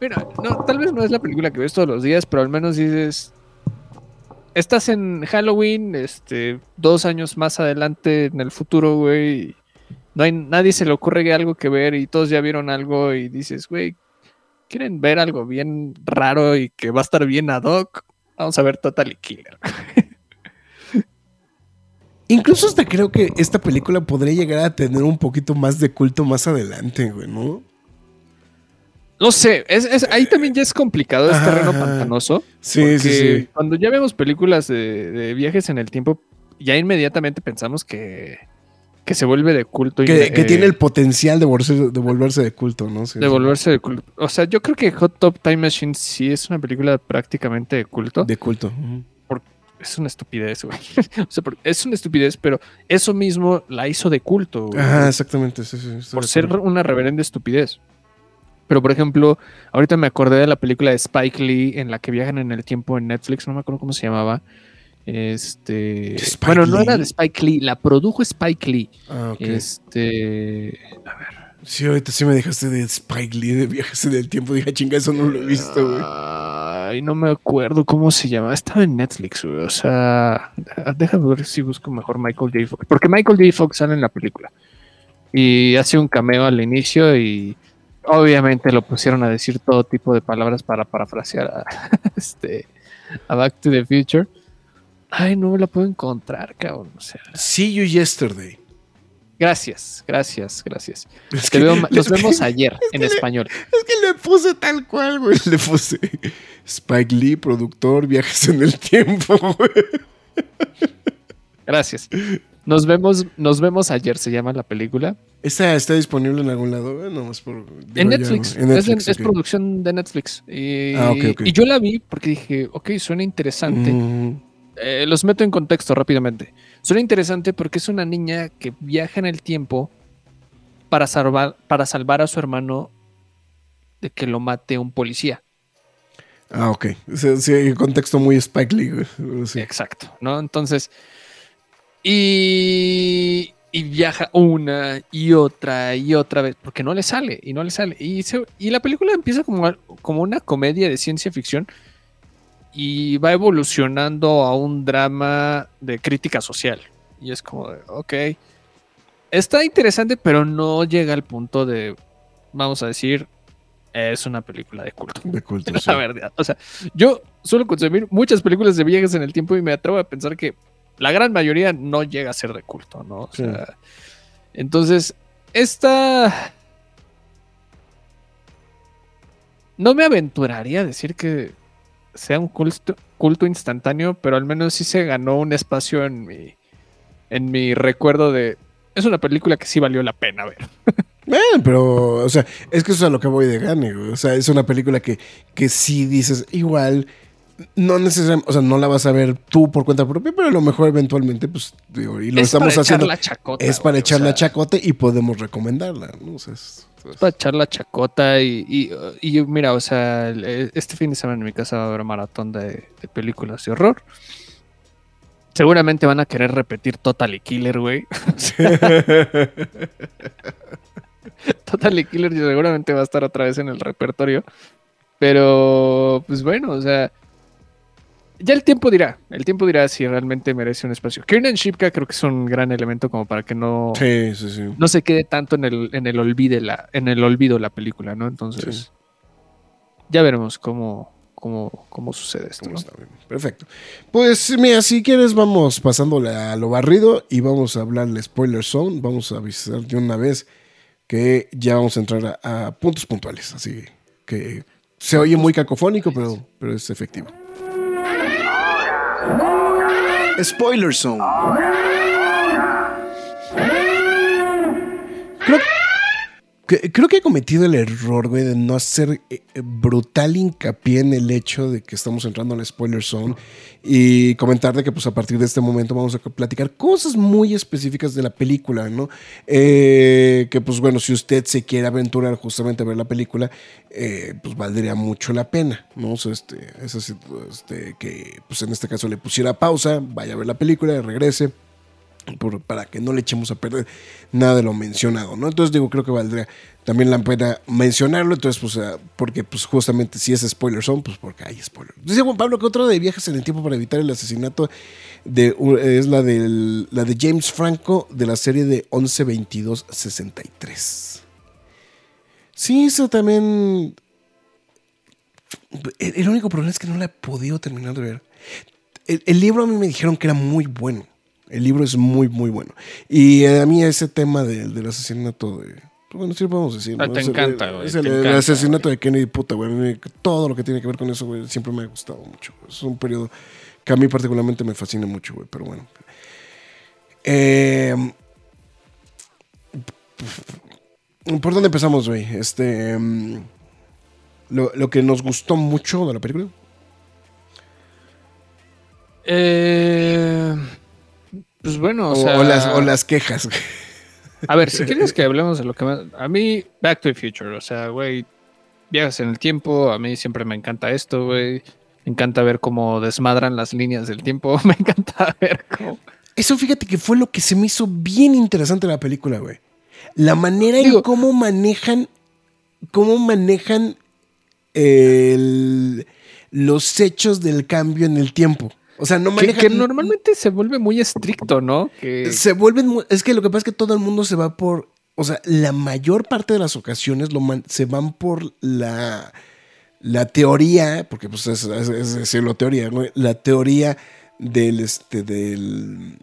Mira, no, tal vez no es la película que ves todos los días, pero al menos dices. Estás en Halloween, este, dos años más adelante en el futuro, güey. No hay, nadie se le ocurre algo que ver y todos ya vieron algo y dices, güey, ¿quieren ver algo bien raro y que va a estar bien ad hoc? Vamos a ver Totally Killer. (laughs) Incluso hasta creo que esta película podría llegar a tener un poquito más de culto más adelante, güey, ¿no? No sé, es, es- ahí también ya es complicado, es terreno ajá. pantanoso. Sí, sí, sí. Cuando ya vemos películas de, de viajes en el tiempo, ya inmediatamente pensamos que, que se vuelve de culto. y Que, que tiene el potencial de volverse de, volverse de culto, ¿no? Sí, de sí. volverse de culto. O sea, yo creo que Hot Top Time Machine sí es una película prácticamente de culto. De culto. ujú. Es una estupidez, güey. (laughs) o sea, es una estupidez, pero eso mismo la hizo de culto. güey. Ajá, exactamente. Sí, por ser acuerdo. una reverenda estupidez. Pero, por ejemplo, ahorita me acordé de la película de Spike Lee en la que viajan en el tiempo en Netflix, no me acuerdo cómo se llamaba. Este. Bueno, no era de Spike Lee, la produjo Spike Lee. Ah, ok. Este. Sí, ahorita sí me dejaste de Spike Lee de viajes en el tiempo. Dije, "Ah, chinga, eso no lo he visto, güey. Ay, no me acuerdo cómo se llama. Estaba en Netflix, güey. O sea, déjame ver si busco mejor Michael J. Fox. Porque Michael J. Fox sale en la película. Y hace un cameo al inicio y obviamente lo pusieron a decir todo tipo de palabras para parafrasear a, (laughs) este, a Back to the Future. Ay, no me la puedo encontrar, cabrón. O sea, See you yesterday. gracias, gracias, gracias. Es Te que- veo ma- (laughs) nos es que- vemos (laughs) ayer en le- español. Es que le puse tal cual, güey. (laughs) Le puse Spike Lee, productor, viajes en el tiempo, güey. Gracias. Nos vemos, nos vemos ayer, se llama la película. ¿Esta está disponible en algún lado? güey? No, por, En ya, Netflix. es, de- producción de Netflix. Y, Ah, ok, ok. y yo la vi porque dije, ok, suena interesante. Mm, Eh, los meto en contexto rápidamente. Suena interesante porque es una niña que viaja en el tiempo para salvar, para salvar a su hermano de que lo mate un policía. Ah, ok. Sí, sí, contexto muy Spike Lee. Sí. Exacto, ¿no? Entonces, y, y viaja una y otra y otra vez, porque no le sale, y no le sale. Y, se- y la película empieza como, como una comedia de ciencia ficción y va evolucionando a un drama de crítica social. Y es como de, ok, está interesante, pero no llega al punto de, vamos a decir, es una película de culto. De culto. (laughs) La sí. verdad. O sea, yo suelo consumir muchas películas de viajes en el tiempo y me atrevo a pensar que la gran mayoría no llega a ser de culto, ¿no? O Sí. sea, entonces, esta. No me aventuraría a decir que sea un culto, culto instantáneo, pero al menos sí se ganó un espacio en mi, en mi recuerdo de. Es una película que sí valió la pena ver. (laughs) Pero, o sea, es que eso es a lo que voy de gane. O sea, es una película que, que sí dices, igual, No necesariamente, o sea, no la vas a ver tú por cuenta propia, pero a lo mejor eventualmente, pues, digo, y lo Es estamos para haciendo. echar la chacota, es para o echar la chacote y podemos recomendarla, ¿no? O sea, es- Es para echar la chacota y, y, mira, o sea, este fin de semana en mi casa va a haber maratón de, de películas de horror. Seguramente van a querer repetir Totally Killer, güey. (laughs) (laughs) Totally Killer seguramente va a estar otra vez en el repertorio. Pero, pues bueno, o sea, ya el tiempo dirá. El tiempo dirá si realmente merece un espacio. Kiernan Shipka creo que es un gran elemento como para que no, sí, sí, sí. no se quede tanto en el, en el olvide la, en el olvido la película, ¿no? Entonces, ya veremos cómo, cómo, cómo sucede esto. ¿Cómo ¿no? Perfecto. Pues mira, si quieres, vamos pasándole a lo barrido y vamos a hablar de spoiler zone. Vamos a avisar de una vez que ya vamos a entrar a, a puntos puntuales. Así que se oye muy cacofónico, pero, pero es efectivo. Spoiler Zone. Creo que he cometido el error, de no hacer eh, eh, brutal hincapié en el hecho de que estamos entrando en la spoiler zone y comentar de que, pues, a partir de este momento vamos a platicar cosas muy específicas de la película, ¿no? Eh, que, pues, bueno, si usted se quiere aventurar justamente a ver la película, eh, pues, valdría mucho la pena, ¿no? Este, es así, este, que, pues, en este caso le pusiera pausa, vaya a ver la película, regrese para que no le echemos a perder nada de lo mencionado, ¿no? Entonces digo, creo que valdría también la pena mencionarlo, entonces, pues, ah, porque pues justamente si es spoiler son, pues porque hay spoiler. Dice Juan Pablo que otro de viajes en el tiempo para evitar el asesinato de, es la, del, la de James Franco de la serie de 11-22-63. Sí, eso también... El, único problema es que no la he podido terminar de ver. El libro a mí me dijeron que era muy bueno. El libro es muy, muy bueno. Y eh, a mí ese tema de- del asesinato de... pues Bueno, sí lo podemos decir. Ah, ¿no? te Es encanta, güey, el, el encanta, asesinato de Kennedy, puta, güey. Todo lo que tiene que ver con eso, güey, siempre me ha gustado mucho. Es un periodo que a mí particularmente me fascina mucho, güey. Pero bueno. Eh, ¿Por dónde empezamos, güey? Este... mm, Lo, lo que nos gustó mucho de la película. Eh, pues bueno, o, O, sea, o las, o las quejas, a ver, si (laughs) quieres que hablemos de lo que más... A mí, Back to the Future, o sea, güey, viajes en el tiempo, a mí siempre me encanta esto, güey. Me encanta ver cómo desmadran las líneas del tiempo, (laughs) me encanta ver cómo... Eso fíjate que fue lo que se me hizo bien interesante de la película, güey. La manera en cómo manejan, cómo manejan el- los hechos del cambio en el tiempo. O sea, no Que, manejan... que normalmente se vuelve muy estricto, ¿no? Que, Se vuelven... Es que lo que pasa es que todo el mundo se va por... O sea, la mayor parte de las ocasiones lo man- se van por la... La teoría, porque pues es, es, es decirlo teoría, ¿no? La teoría del este del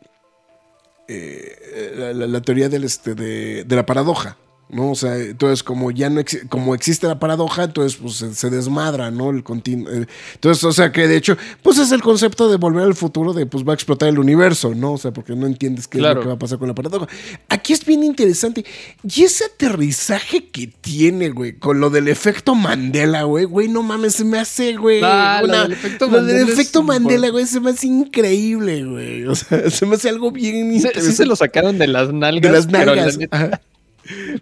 eh, la, la- la teoría del este de, de la paradoja, ¿no? O sea, entonces como ya no exi- como existe la paradoja, entonces pues se, se desmadra, ¿no? El continuo. entonces, o sea, que de hecho, pues es el concepto de volver al futuro de pues va a explotar el universo, ¿no? O sea, porque no entiendes qué es lo que va a pasar con la paradoja. Aquí es bien interesante. Y ese aterrizaje que tiene, güey, con lo del efecto Mandela, güey, güey, no mames, se me hace, güey. Ah, lo del efecto lo Mandela efecto güey, se me hace increíble, güey. O sea, (laughs) se me hace algo bien interesante. sí se lo sacaron de las nalgas. de las pero la nalgas. neta-.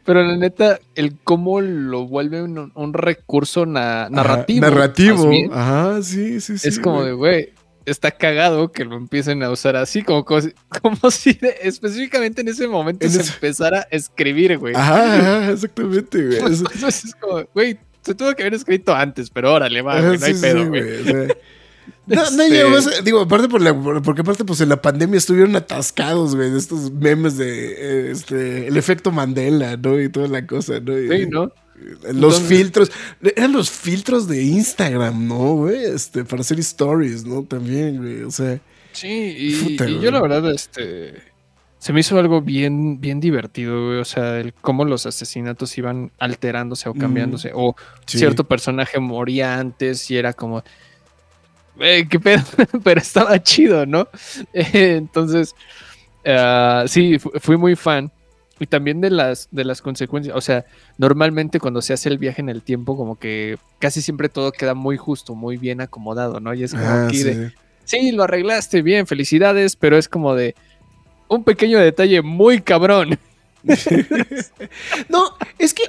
Pero la neta, el cómo lo vuelve un, un recurso na- narrativo. Ajá, narrativo. Ajá, sí, sí, sí. es como de, güey, está cagado que lo empiecen a usar así, como, como si, (laughs) como si de- específicamente en ese momento En se ese- empezara a escribir, güey. Ajá, ajá, exactamente, güey. (laughs) Es- Entonces es como, güey, se tuvo que haber escrito antes, pero órale, va, ajá, güey, no hay sí, pedo, sí, güey. sea, No, no Este- llegó a- digo, aparte por la, por- porque aparte pues en la pandemia estuvieron atascados, güey, de estos memes de eh, este, el efecto Mandela, ¿no? Y toda la cosa, ¿no? Y- Sí, ¿no? Los filtros, eran los filtros de Instagram, ¿no, güey? Este, para hacer stories, ¿no? También, güey, o sea. Sí, y, Puta, y güey. yo la verdad, este, se me hizo algo bien, bien divertido, güey. O sea, el cómo los asesinatos iban alterándose o cambiándose. O Sí. cierto personaje moría antes y era como, "Güey, qué pedo, (laughs) pero estaba chido, ¿no? Eh, (laughs) entonces, ah, sí, fu- fui muy fan. y también de las, de las consecuencias. O sea, normalmente cuando se hace el viaje en el tiempo, como que casi siempre todo queda muy justo, muy bien acomodado, ¿no? Y es como Ah, aquí sí, de, sí, lo arreglaste bien, felicidades, pero es como de un pequeño detalle muy cabrón. (laughs) No, es que,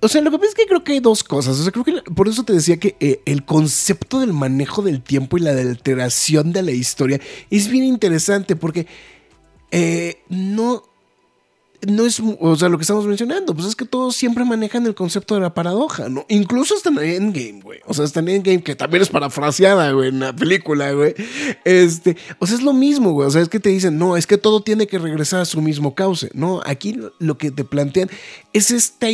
o sea, lo que pasa es que creo que hay dos cosas. O sea, creo que por eso te decía que eh, el concepto del manejo del tiempo y la alteración de la historia es bien interesante porque eh, no, no es, o sea, lo que estamos mencionando, pues es que todos siempre manejan el concepto de la paradoja, ¿no? Incluso hasta en Endgame, güey. O sea, hasta en Endgame, que también es parafraseada, güey, en la película, güey. Este, o sea, es lo mismo, güey. O sea, es que te dicen, no, es que todo tiene que regresar a su mismo cauce. No, aquí lo, que te plantean es esta,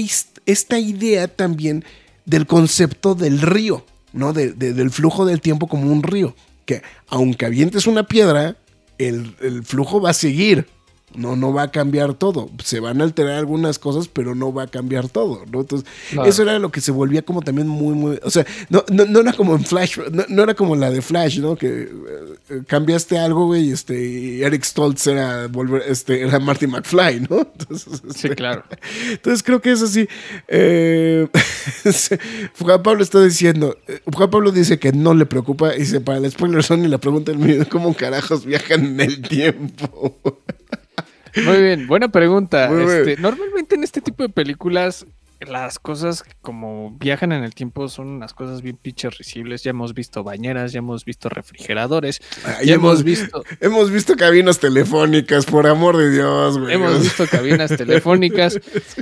esta idea también del concepto del río, ¿no? De- del flujo del tiempo como un río. Que aunque avientes una piedra, el, el flujo va a seguir. No, no va a cambiar todo. Se van a alterar algunas cosas, pero no va a cambiar todo, ¿no? Entonces, eso era lo que se volvía como también muy, muy. O sea, no, no, no era como en Flash, no, no era como la de Flash, ¿no? Que eh, cambiaste algo, güey, y este, y Eric Stoltz era volver, este, era Marty McFly, ¿no? (laughs) Entonces, Sí, este, claro. entonces creo que es así. Eh, (laughs) Juan Pablo está diciendo, eh, Juan Pablo dice que no le preocupa, y dice, para el spoiler son y la pregunta del mío, ¿cómo carajos viajan en el tiempo? (laughs) Muy bien, buena pregunta. Muy bien. Este, normalmente en este tipo de películas, las cosas como viajan en el tiempo son unas cosas bien pinches risibles. Ya hemos visto bañeras, ya hemos visto refrigeradores, Ah, ya hemos visto, Hemos visto cabinas telefónicas, por amor de Dios, güey. hemos (laughs) visto cabinas telefónicas.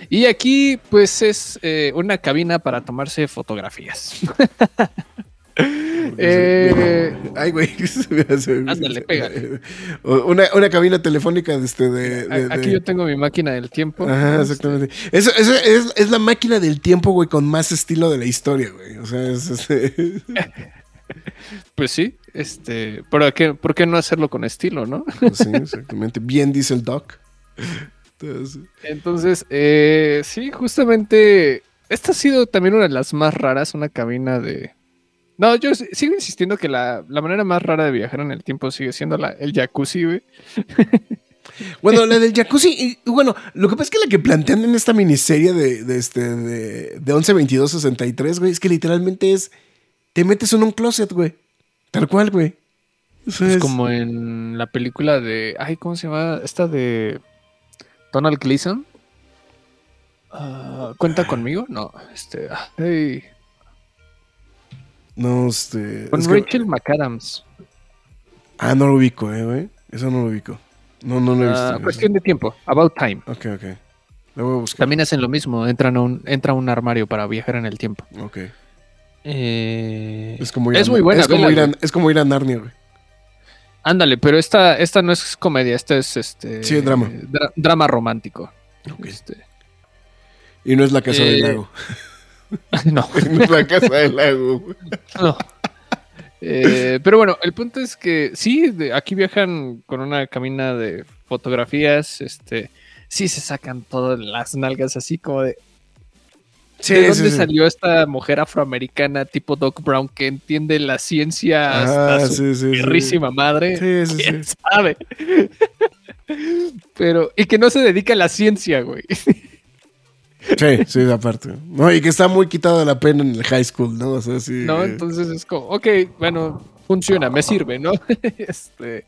Y aquí, pues, es eh, una cabina para tomarse fotografías. (laughs) Eh, Ay, güey. (laughs) Ándale, (laughs) pégale. Una, una cabina telefónica de este. De, aquí de- yo tengo mi máquina del tiempo. Ajá, exactamente. Eso, eso es, es la máquina del tiempo, güey, con más estilo de la historia, güey. O sea, es. es- (laughs) Pues sí, este, pero ¿qué, ¿por qué no hacerlo con estilo, no? sí, exactamente. Bien dice el doc. Entonces, Entonces, eh, sí, justamente, esta ha sido también una de las más raras, una cabina de... No, yo sigo insistiendo que la, la manera más rara de viajar en el tiempo sigue siendo la, el jacuzzi, güey. (laughs) Bueno, la del jacuzzi, y, bueno, lo que pasa es que la que plantean en esta miniserie de, de este, de, de 11 22 63, güey, es que literalmente es, te metes en un closet, güey. Tal cual, güey. Eso Es es como en la película de... Ay, ¿cómo se llama? Esta de Donald Gleason. Ah, ¿Cuenta conmigo? No, este... hey, No, este... con es que- Rachel McAdams. ah, no lo ubico, eh, güey. Eso no lo ubico. No, no lo he Ah, visto. cuestión de tiempo, About Time. Ok, ok. La voy a buscar. También hacen lo mismo, entran a un, entra a un armario para viajar en el tiempo. Ok. Eh, Es como ir es a, muy buena. Es como, ir a, es como ir a Narnia, güey. Ándale, pero esta, esta no es comedia, esta es este Sí, drama. dra- drama romántico. Ok. Este, Y no es la casa del Eh, lago. (laughs) no, es la casa del lago. no. Eh, pero bueno, el punto es que sí, de- aquí viajan con una cabina de fotografías, este, sí se sacan todas las nalgas así como de Sí, ¿de dónde sí. salió esta mujer afroamericana tipo Doc Brown que entiende la ciencia hasta Ah, su perrísima madre? Sí, sí, ¿Quién sí. sabe? (laughs) Pero, y que no se dedica a la ciencia, güey. Sí, sí, aparte. No, y que está muy quitado de la pena en el high school, ¿no? O sea, sí. ¿No? Entonces es como, ok, bueno, funciona, me sirve, ¿no? (laughs) este.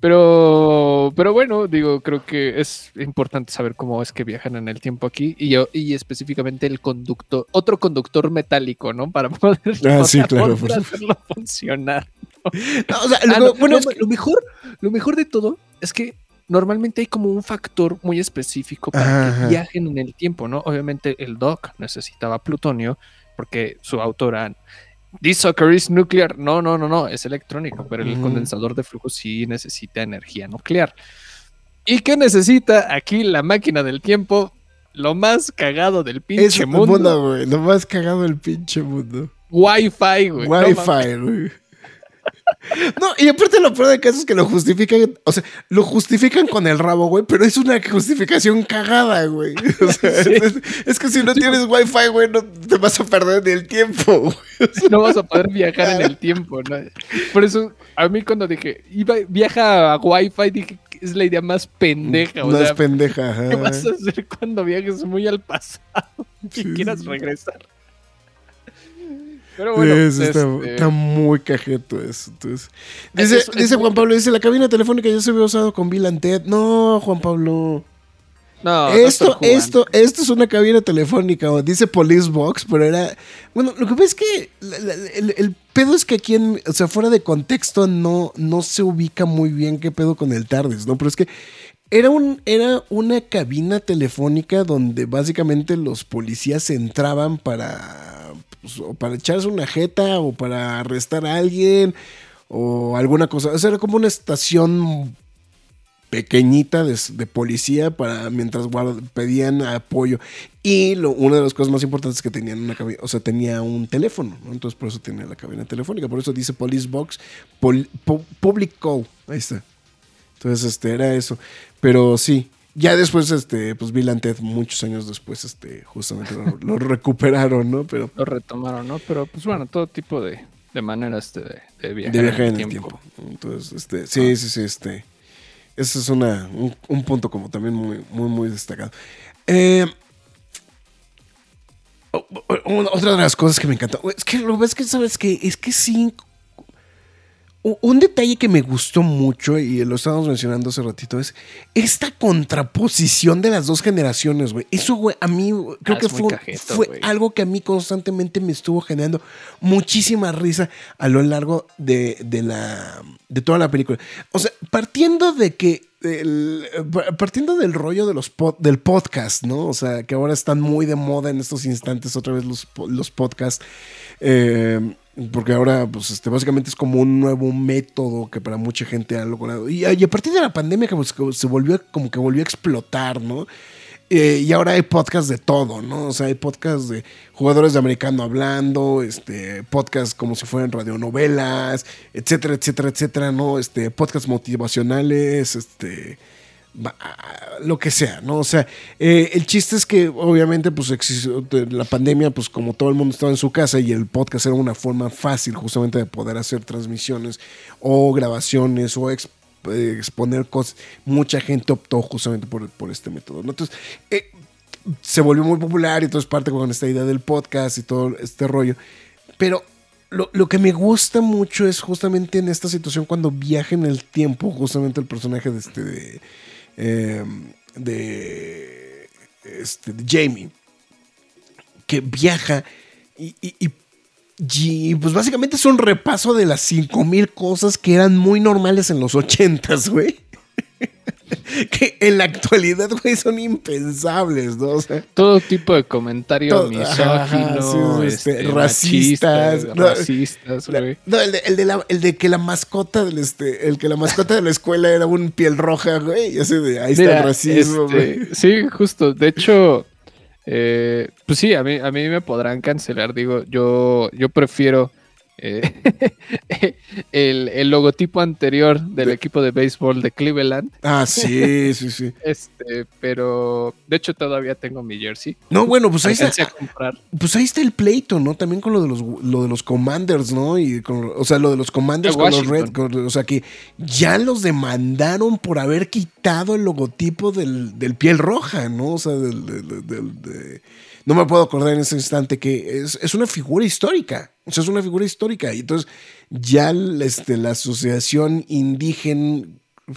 Pero, pero bueno, digo, creo que es importante saber cómo es que viajan en el tiempo aquí y yo, y específicamente el conductor, otro conductor metálico, ¿no? Para (laughs) poder, Ah, sí, para claro, poder por hacerlo funcionar. no, o sea, Ah, lo, no, bueno, lo, es que- lo mejor, lo mejor de todo es que normalmente hay como un factor muy específico para Ajá. que viajen en el tiempo, ¿no? Obviamente el Doc necesitaba plutonio porque su autora This sucker is nuclear. No, no, no, no, es electrónico, pero el condensador de flujo sí necesita energía nuclear. ¿Y qué necesita aquí la máquina del tiempo? Lo más cagado del pinche es mundo. Lo más cagado del pinche mundo. Wi-Fi, güey. Wi-Fi, güey. No, y aparte lo peor de caso es que lo justifican, o sea, lo justifican con el rabo, güey, pero es una justificación cagada, güey. O sea, (laughs) Sí. es, es que si no tienes wifi, güey, no te vas a perder ni el tiempo, güey. no vas a poder viajar en el tiempo, ¿no? Por eso, a mí cuando dije, iba, viaja a Wi-Fi, dije, es la idea más pendeja. O Más sea, pendeja. ajá. ¿qué vas a hacer cuando viajes muy al pasado (laughs) y Sí, quieras regresar? Pero bueno, Sí, sí, está, este, está muy cajeto eso. Entonces. Dice, es- es dice muy- Juan Pablo, dice, la cabina telefónica ya se había usado con Bill Ted. No, Juan Pablo. no, esto, esto, esto es una cabina telefónica, dice Police Box, pero era. Bueno, lo que pasa es que la- la- el, el pedo es que aquí, en, o sea, fuera de contexto, no, no se ubica muy bien qué pedo con el TARDIS, ¿no? Pero es que era, un, era una cabina telefónica donde básicamente los policías entraban para, pues, o para echarse una jeta o para arrestar a alguien o alguna cosa. O sea, era como una estación pequeñita de, policía para mientras guard- pedían apoyo. Y lo, una de las cosas más importantes es que tenían una cabina, o sea, tenía un teléfono, ¿no? Entonces por eso tenía la cabina telefónica, por eso dice Police Box, Public Call, ahí está. Entonces, este, era eso. Pero sí, ya después, este, pues Bill and Ted, muchos años después, este, justamente lo, lo recuperaron, ¿no? Pero Lo retomaron, ¿no? Pero pues bueno, todo tipo de, de maneras de, de, de viajar, de viajar en el tiempo. Entonces, este, sí, sí, sí, este. Ese es una, un, un punto como también muy, muy, muy destacado. Eh, otra de las cosas que me encantó. Es que lo ves que sabes que es que sí. Un detalle que me gustó mucho, y lo estábamos mencionando hace ratito, es esta contraposición de las dos generaciones, güey. Eso, güey, a mí creo Ah, que fue, fue algo que a mí constantemente me estuvo generando muchísima risa a lo largo de, de la, de toda la película. O sea, partiendo de que el- partiendo del rollo de los pod- del podcast, ¿no? O sea, que ahora están muy de moda en estos instantes otra vez los, los podcasts. eh, porque ahora, pues, este, básicamente es como un nuevo método que para mucha gente ha logrado. Y, a- partir de la pandemia, que pues, se volvió, como que volvió a explotar, ¿no? Eh, y ahora hay podcasts de todo, ¿no? O sea, hay podcasts de jugadores de americano hablando, este, podcasts como si fueran radionovelas, etcétera, etcétera, etcétera, ¿no? Este, podcasts motivacionales, este, lo que sea, ¿no? O sea, eh, el chiste es que obviamente pues existió la pandemia, pues como todo el mundo estaba en su casa y el podcast era una forma fácil justamente de poder hacer transmisiones o grabaciones o eh, exponer cosas, mucha gente optó justamente por, por este método, ¿no? Entonces, eh, se volvió muy popular y entonces parte con esta idea del podcast y todo este rollo, pero lo, lo que me gusta mucho es justamente en esta situación cuando viaja en el tiempo, justamente el personaje de este eh, de, este, de Jamie, que viaja y, y- pues básicamente es un repaso de las 5000 cosas que eran muy normales en los 80s, güey. (laughs) que en la actualidad, güey, son impensables, ¿no? O sea, Todo tipo de comentario Todo- misógino, sí, este, este, racistas, machistas, no, racistas, güey. no, el de, el de la- el de que la mascota del este, el que la mascota de la escuela era un piel roja, güey. Y así de ahí está el racismo, este, güey. Sí, justo. De hecho, eh, pues sí, a mí, a mí me podrán cancelar. Digo, yo, yo prefiero eh, (laughs) el, el logotipo anterior del De- equipo de béisbol de Cleveland. Ah, sí, (laughs) sí, sí. Este, pero de hecho todavía tengo mi jersey. No, bueno, pues ahí está, Alcancé a comprar. pues ahí está el pleito, ¿no? También con lo de los, lo de los Commanders, ¿no? Y con, o sea, lo de los Commanders De con los. Red, con- o sea, que ya los demandaron por haber quitado el logotipo del, del piel roja, ¿no? O sea, del, del- del- del- de- no me puedo acordar en ese instante que es, es una figura histórica. O sea, es una figura histórica. Y entonces ya este, la asociación indígena,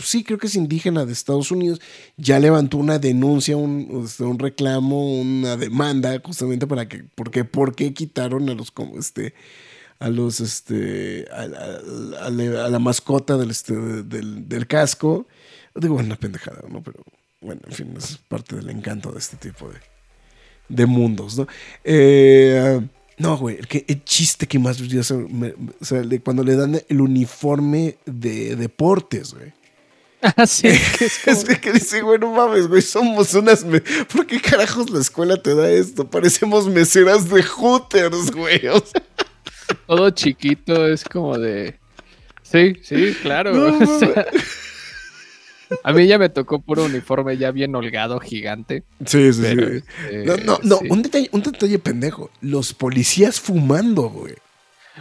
sí, creo que es indígena de Estados Unidos, ya levantó una denuncia, un, este, un reclamo, una demanda, justamente para que, porque, ¿por qué quitaron a los, como este, a los, este, a la- a la mascota del, este, del, del casco? Digo, una pendejada, ¿no? Pero bueno, en fin, es parte del encanto de este tipo de, de mundos, ¿no? Eh, no, güey, el, que, el chiste que más me- o sea, de cuando le dan el uniforme de deportes, güey. (laughs) Ah, sí, que es (laughs) como- Es que, que dice, güey, no mames, güey, somos unas... me- ¿Por qué carajos la escuela te da esto? Parecemos meseras de Hooters, güey. O sea, todo chiquito, es como de. Sí, sí, claro. No, (laughs) o sea, a mí ya me tocó puro uniforme ya bien holgado, gigante. sí, sí, Pero, sí. este, No, no, no, sí. un, detalle, un detalle pendejo. Los policías fumando, güey.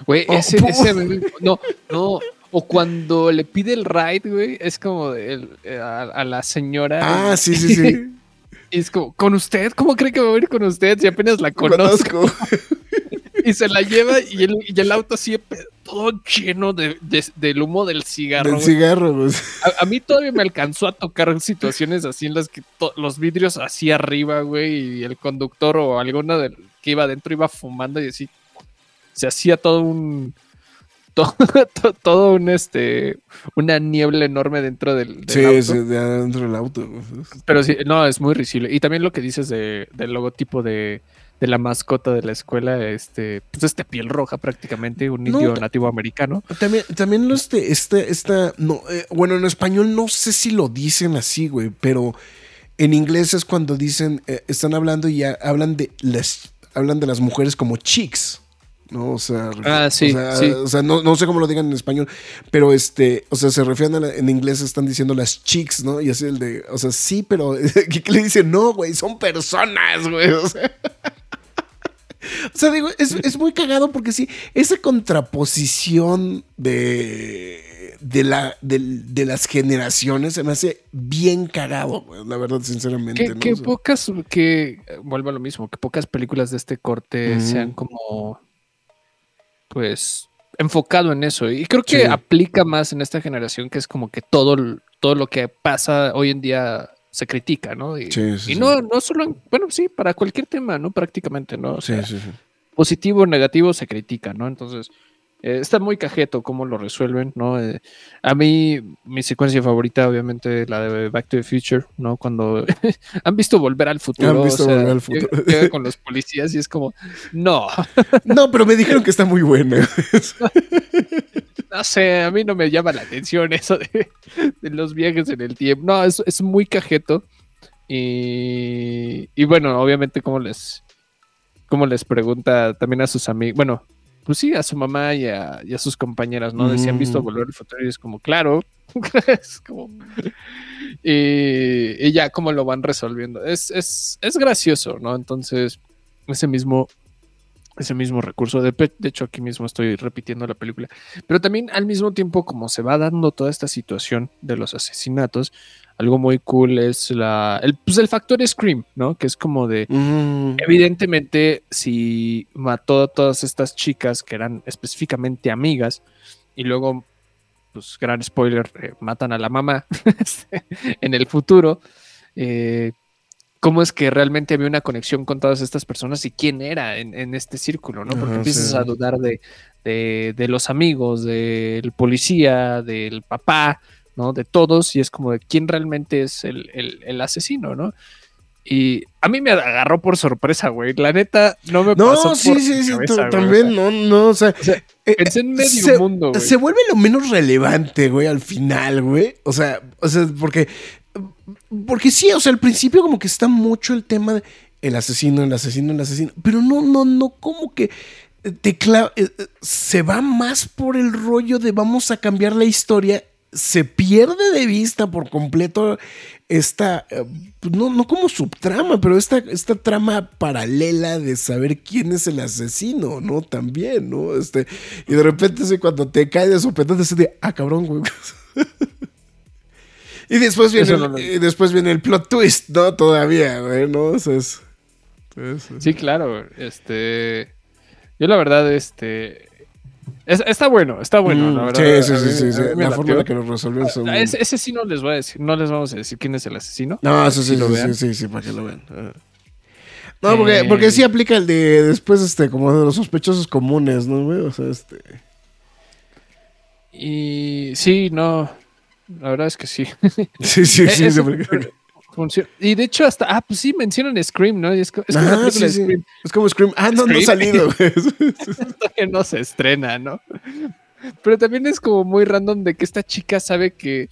Güey, Oh, ese, ese no, no, O cuando le pide el ride, güey, es como el- eh, a, a la señora. Ah, sí, sí, (laughs) sí. Y es como, ¿con usted? ¿Cómo cree que me voy a ir con usted si apenas la conozco? Conozco. (laughs) (laughs) Y se la lleva y el, y el auto así pe- todo lleno de, de- del humo del cigarro. Del cigarro, güey. A, a mí todavía me alcanzó a tocar situaciones así en las que los vidrios así arriba, güey, y el conductor o alguna que iba adentro iba fumando y así se hacía todo un (laughs) todo, to- todo un este una niebla enorme dentro del, del Sí, auto. sí, de adentro del auto. Pero sí, no, es muy risible. Y también lo que dices de, del logotipo de, de la mascota de la escuela, este, pues este piel roja prácticamente, un No, indio nativo americano. También, también lo este, este, esta, no, eh, bueno, en español no sé si lo dicen así, güey, pero en inglés es cuando dicen, eh, están hablando y ya hablan de las, hablan de las mujeres como chicks. ¿no? O sea, Ah, sí, o sea, sí. o sea, no, no sé cómo lo digan en español, pero este, o sea, se refieren a la- en inglés están diciendo las chicks, ¿no? Y así el de, o sea, sí, pero (laughs) ¿qué le dicen? No, güey, son personas, güey. O sea, o sea, digo, es, es muy cagado porque sí, esa contraposición de, de, la, del- de las generaciones se me hace bien cagado, la verdad, sinceramente. Que, ¿no? que pocas, que vuelvo a lo mismo, que pocas películas de este corte sean como, pues, enfocado en eso. Y creo que Sí. aplica más en esta generación, que es como que todo, todo lo que pasa hoy en día se critica, ¿no? Y, Sí, sí, y sí. no, no solo, en- bueno, sí, para cualquier tema, ¿no? Prácticamente, ¿no? O sea, sí, sí. positivo o negativo se critica, ¿no? Entonces, eh, está muy cajeto cómo lo resuelven, ¿no? Eh, a mí, mi secuencia favorita, obviamente, la de Back to the Future, ¿no? Cuando (laughs) han visto Volver al Futuro. Han visto o sea, Volver al Futuro. llega con los (laughs) policías y es como, no, (laughs) No, pero me dijeron que está muy buena. no sé, a mí no me llama la atención eso de, de los viajes en el tiempo. No, es, es muy cajeto. Y, y bueno, obviamente, como les, como les pregunta también a sus amigos, bueno, pues sí, a su mamá y a, y a sus compañeras, ¿no? De si han visto Mm. Volver al Futuro y es como, claro, (laughs) es como... Y, y ya cómo lo van resolviendo. Es, es, es gracioso, ¿no? Entonces, ese mismo, ese mismo recurso, de, de hecho aquí mismo estoy repitiendo la película, pero también al mismo tiempo como se va dando toda esta situación de los asesinatos, algo muy cool es la, el, pues el factor Scream, ¿no? Que es como de, Mm, evidentemente, si mató a todas estas chicas que eran específicamente amigas y luego, pues gran spoiler, eh, matan a la mamá (laughs) en el futuro, eh, ¿cómo es que realmente había una conexión con todas estas personas y quién era en, en este círculo, ¿no? Porque empiezas sí. a dudar de, de- de los amigos, del policía, del papá, ¿no? De todos y es como de quién realmente es el, el- el asesino, ¿no? Y a mí me agarró por sorpresa, güey. La neta, no me pasó No, sí, sí, sí, cabeza, güey. también, no, no, o sea, o sea, eh, pensé en medio se, mundo, güey. se vuelve lo menos relevante, güey, al final, güey. O sea, o sea, porque, porque sí, o sea, al principio como que está mucho el tema de el asesino, el asesino, el asesino, pero no, no, no, como que te cla- eh, eh, se va más por el rollo de vamos a cambiar la historia. Se pierde de vista por completo esta, eh, pues, no, no como subtrama, pero esta, esta trama paralela de saber quién es el asesino, ¿no? También, ¿no? Este, y de repente, cuando te cae de sopetón, te de, ah, cabrón, güey. (laughs) y después viene, el, no y después viene el plot twist, ¿no? Todavía, güey, ¿no? O sea, es- es- Sí, claro. Este. Yo la verdad, este. es- está bueno, está bueno, Mm, la verdad. sí, sí, mí- sí, sí, La latió. forma en que lo resolvieron son- Ah, Ese, ese sí no les voy a decir, no les vamos a decir quién es el asesino. No, eso sí, lo sí, vean. sí, sí, sí, para que lo vean. Ah. No, porque, Eh. porque sí aplica el de después, este, como de los sospechosos comunes, ¿no, güey? O sea, este. Y sí, no. La verdad es que sí. (laughs) Sí, sí, Eh, sí. funciona. Y de hecho, hasta. Ah, pues sí, mencionan Scream, ¿no? Es, co- es como una Ah, sí, sí. Scream. Es como Scream. Ah, no, no ha Scream. salido, (laughs) (laughs) que no se estrena, ¿no? Pero también es como muy random de que esta chica sabe que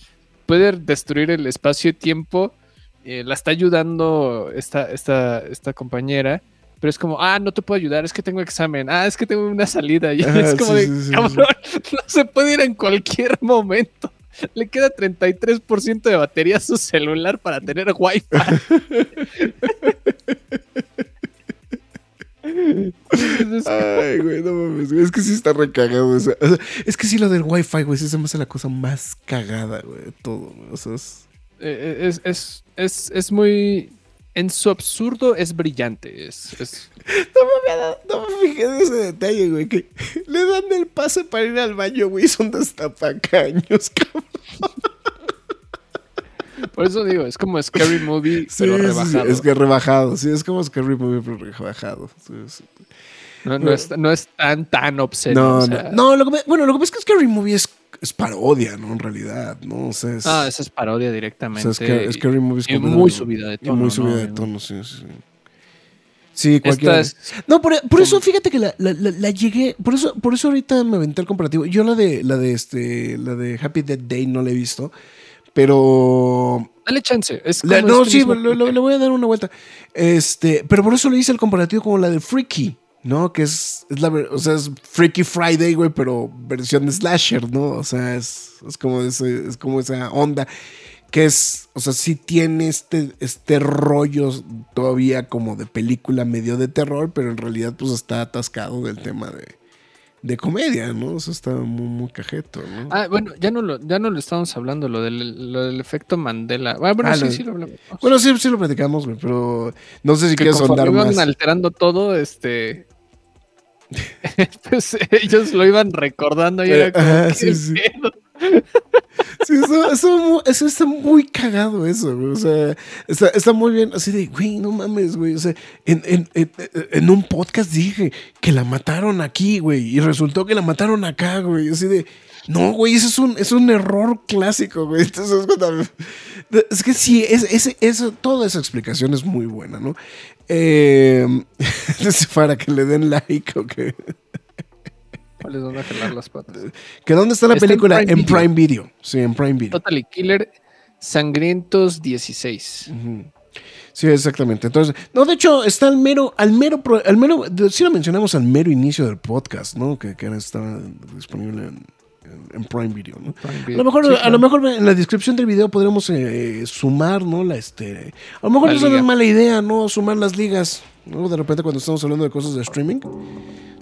puede destruir el espacio y tiempo. eh, la está ayudando esta, esta, esta compañera. Pero es como, ah, no te puedo ayudar, es que tengo examen. Ah, es que tengo una salida. Y es como sí, de, cabrón, no se puede ir en cualquier momento. (laughs) Le queda 33% de batería a su celular para tener wifi. (laughs) Ay, güey, no mames, güey. Es que sí está recagado. eso. O sea, es que sí, lo del Wi-Fi, güey, sí se me hace la cosa más cagada, güey, de todo. güey. O sea, es- Eh, Es, es, es, es muy. En su absurdo es brillante. Es, es- No me, había dado- no me fijé en ese detalle, güey, que le dan el pase para ir al baño, güey, son destapacaños, (laughs) cabrón. por eso digo, es como Scary Movie, Sí, pero sí, rebajado. es que rebajado, sí, es como Scary Movie, pero rebajado. sí, sí. no, no es, no es tan, tan obsceno. No, o sea- no, no, lo que bueno, lo que pasa es que Scary Movie es, es parodia, ¿no? En realidad, ¿no? O sea, es, Ah, esa es parodia o directamente. sea, es que- Scary Movie es y completamente- muy subida de y tono. muy subida ¿no? de tono, sí, sí. sí. Sí, cualquiera. Esta es- No, por, por eso, fíjate que la, la- la- la llegué. Por eso, por eso ahorita me aventé el comparativo. Yo la de la de este. La de Happy Dead Day no la he visto. Pero. Dale chance. Es no, este sí, le voy a dar una vuelta. Este. Pero por eso le hice el comparativo como la de Freaky. ¿No? Que es, es la o sea, es Freaky Friday, güey, pero versión de slasher, ¿no? O sea, es, es como ese, es como esa onda que es, o sea, sí tiene este, este rollo todavía como de película medio de terror, pero en realidad pues está atascado del tema de, de comedia, ¿no? O sea, está muy, muy cajeto, ¿no? Ah, bueno, ya no lo, ya no lo estamos hablando, lo del, lo del efecto Mandela. Ah, bueno, Ah, sí, lo- sí lo hablamos. bueno, sí, sí lo platicamos, güey, pero no sé si que quieres más. alterando todo, este. (laughs) pues ellos lo iban recordando y era como, Ajá, ¿qué sí, sí. (laughs) Sí, eso, eso, está muy cagado eso, güey. O sea, está, está muy bien. Así de, güey, no mames, güey. O sea, en, en, en, en un podcast dije que la mataron aquí, güey. Y resultó que la mataron acá, güey. Así de, no, güey, eso es un, es un error clásico, güey. (laughs) Entonces, es que sí, es, es, eso, toda esa explicación es muy buena, ¿no? Eh, (laughs) para que le den like o que... ¿Cuál les van a jalar las patas? ¿Que dónde está la Está en película? Prime En. Prime Video. Sí, en Prime Video. Totally Killer Sangrientos 16. Ujú. Sí, exactamente. Entonces, no, de hecho, está al mero, al mero, al mero, sí lo mencionamos al mero inicio del podcast, ¿no? Que, que ahora está disponible en, en- Prime Video, ¿no? Prime A Video. lo mejor, Sí, a claro. lo mejor en la descripción del video podremos eh, sumar, ¿no? La este, a lo mejor La no es mala idea, ¿no? Sumar las ligas, ¿no? De repente cuando estamos hablando de cosas de streaming,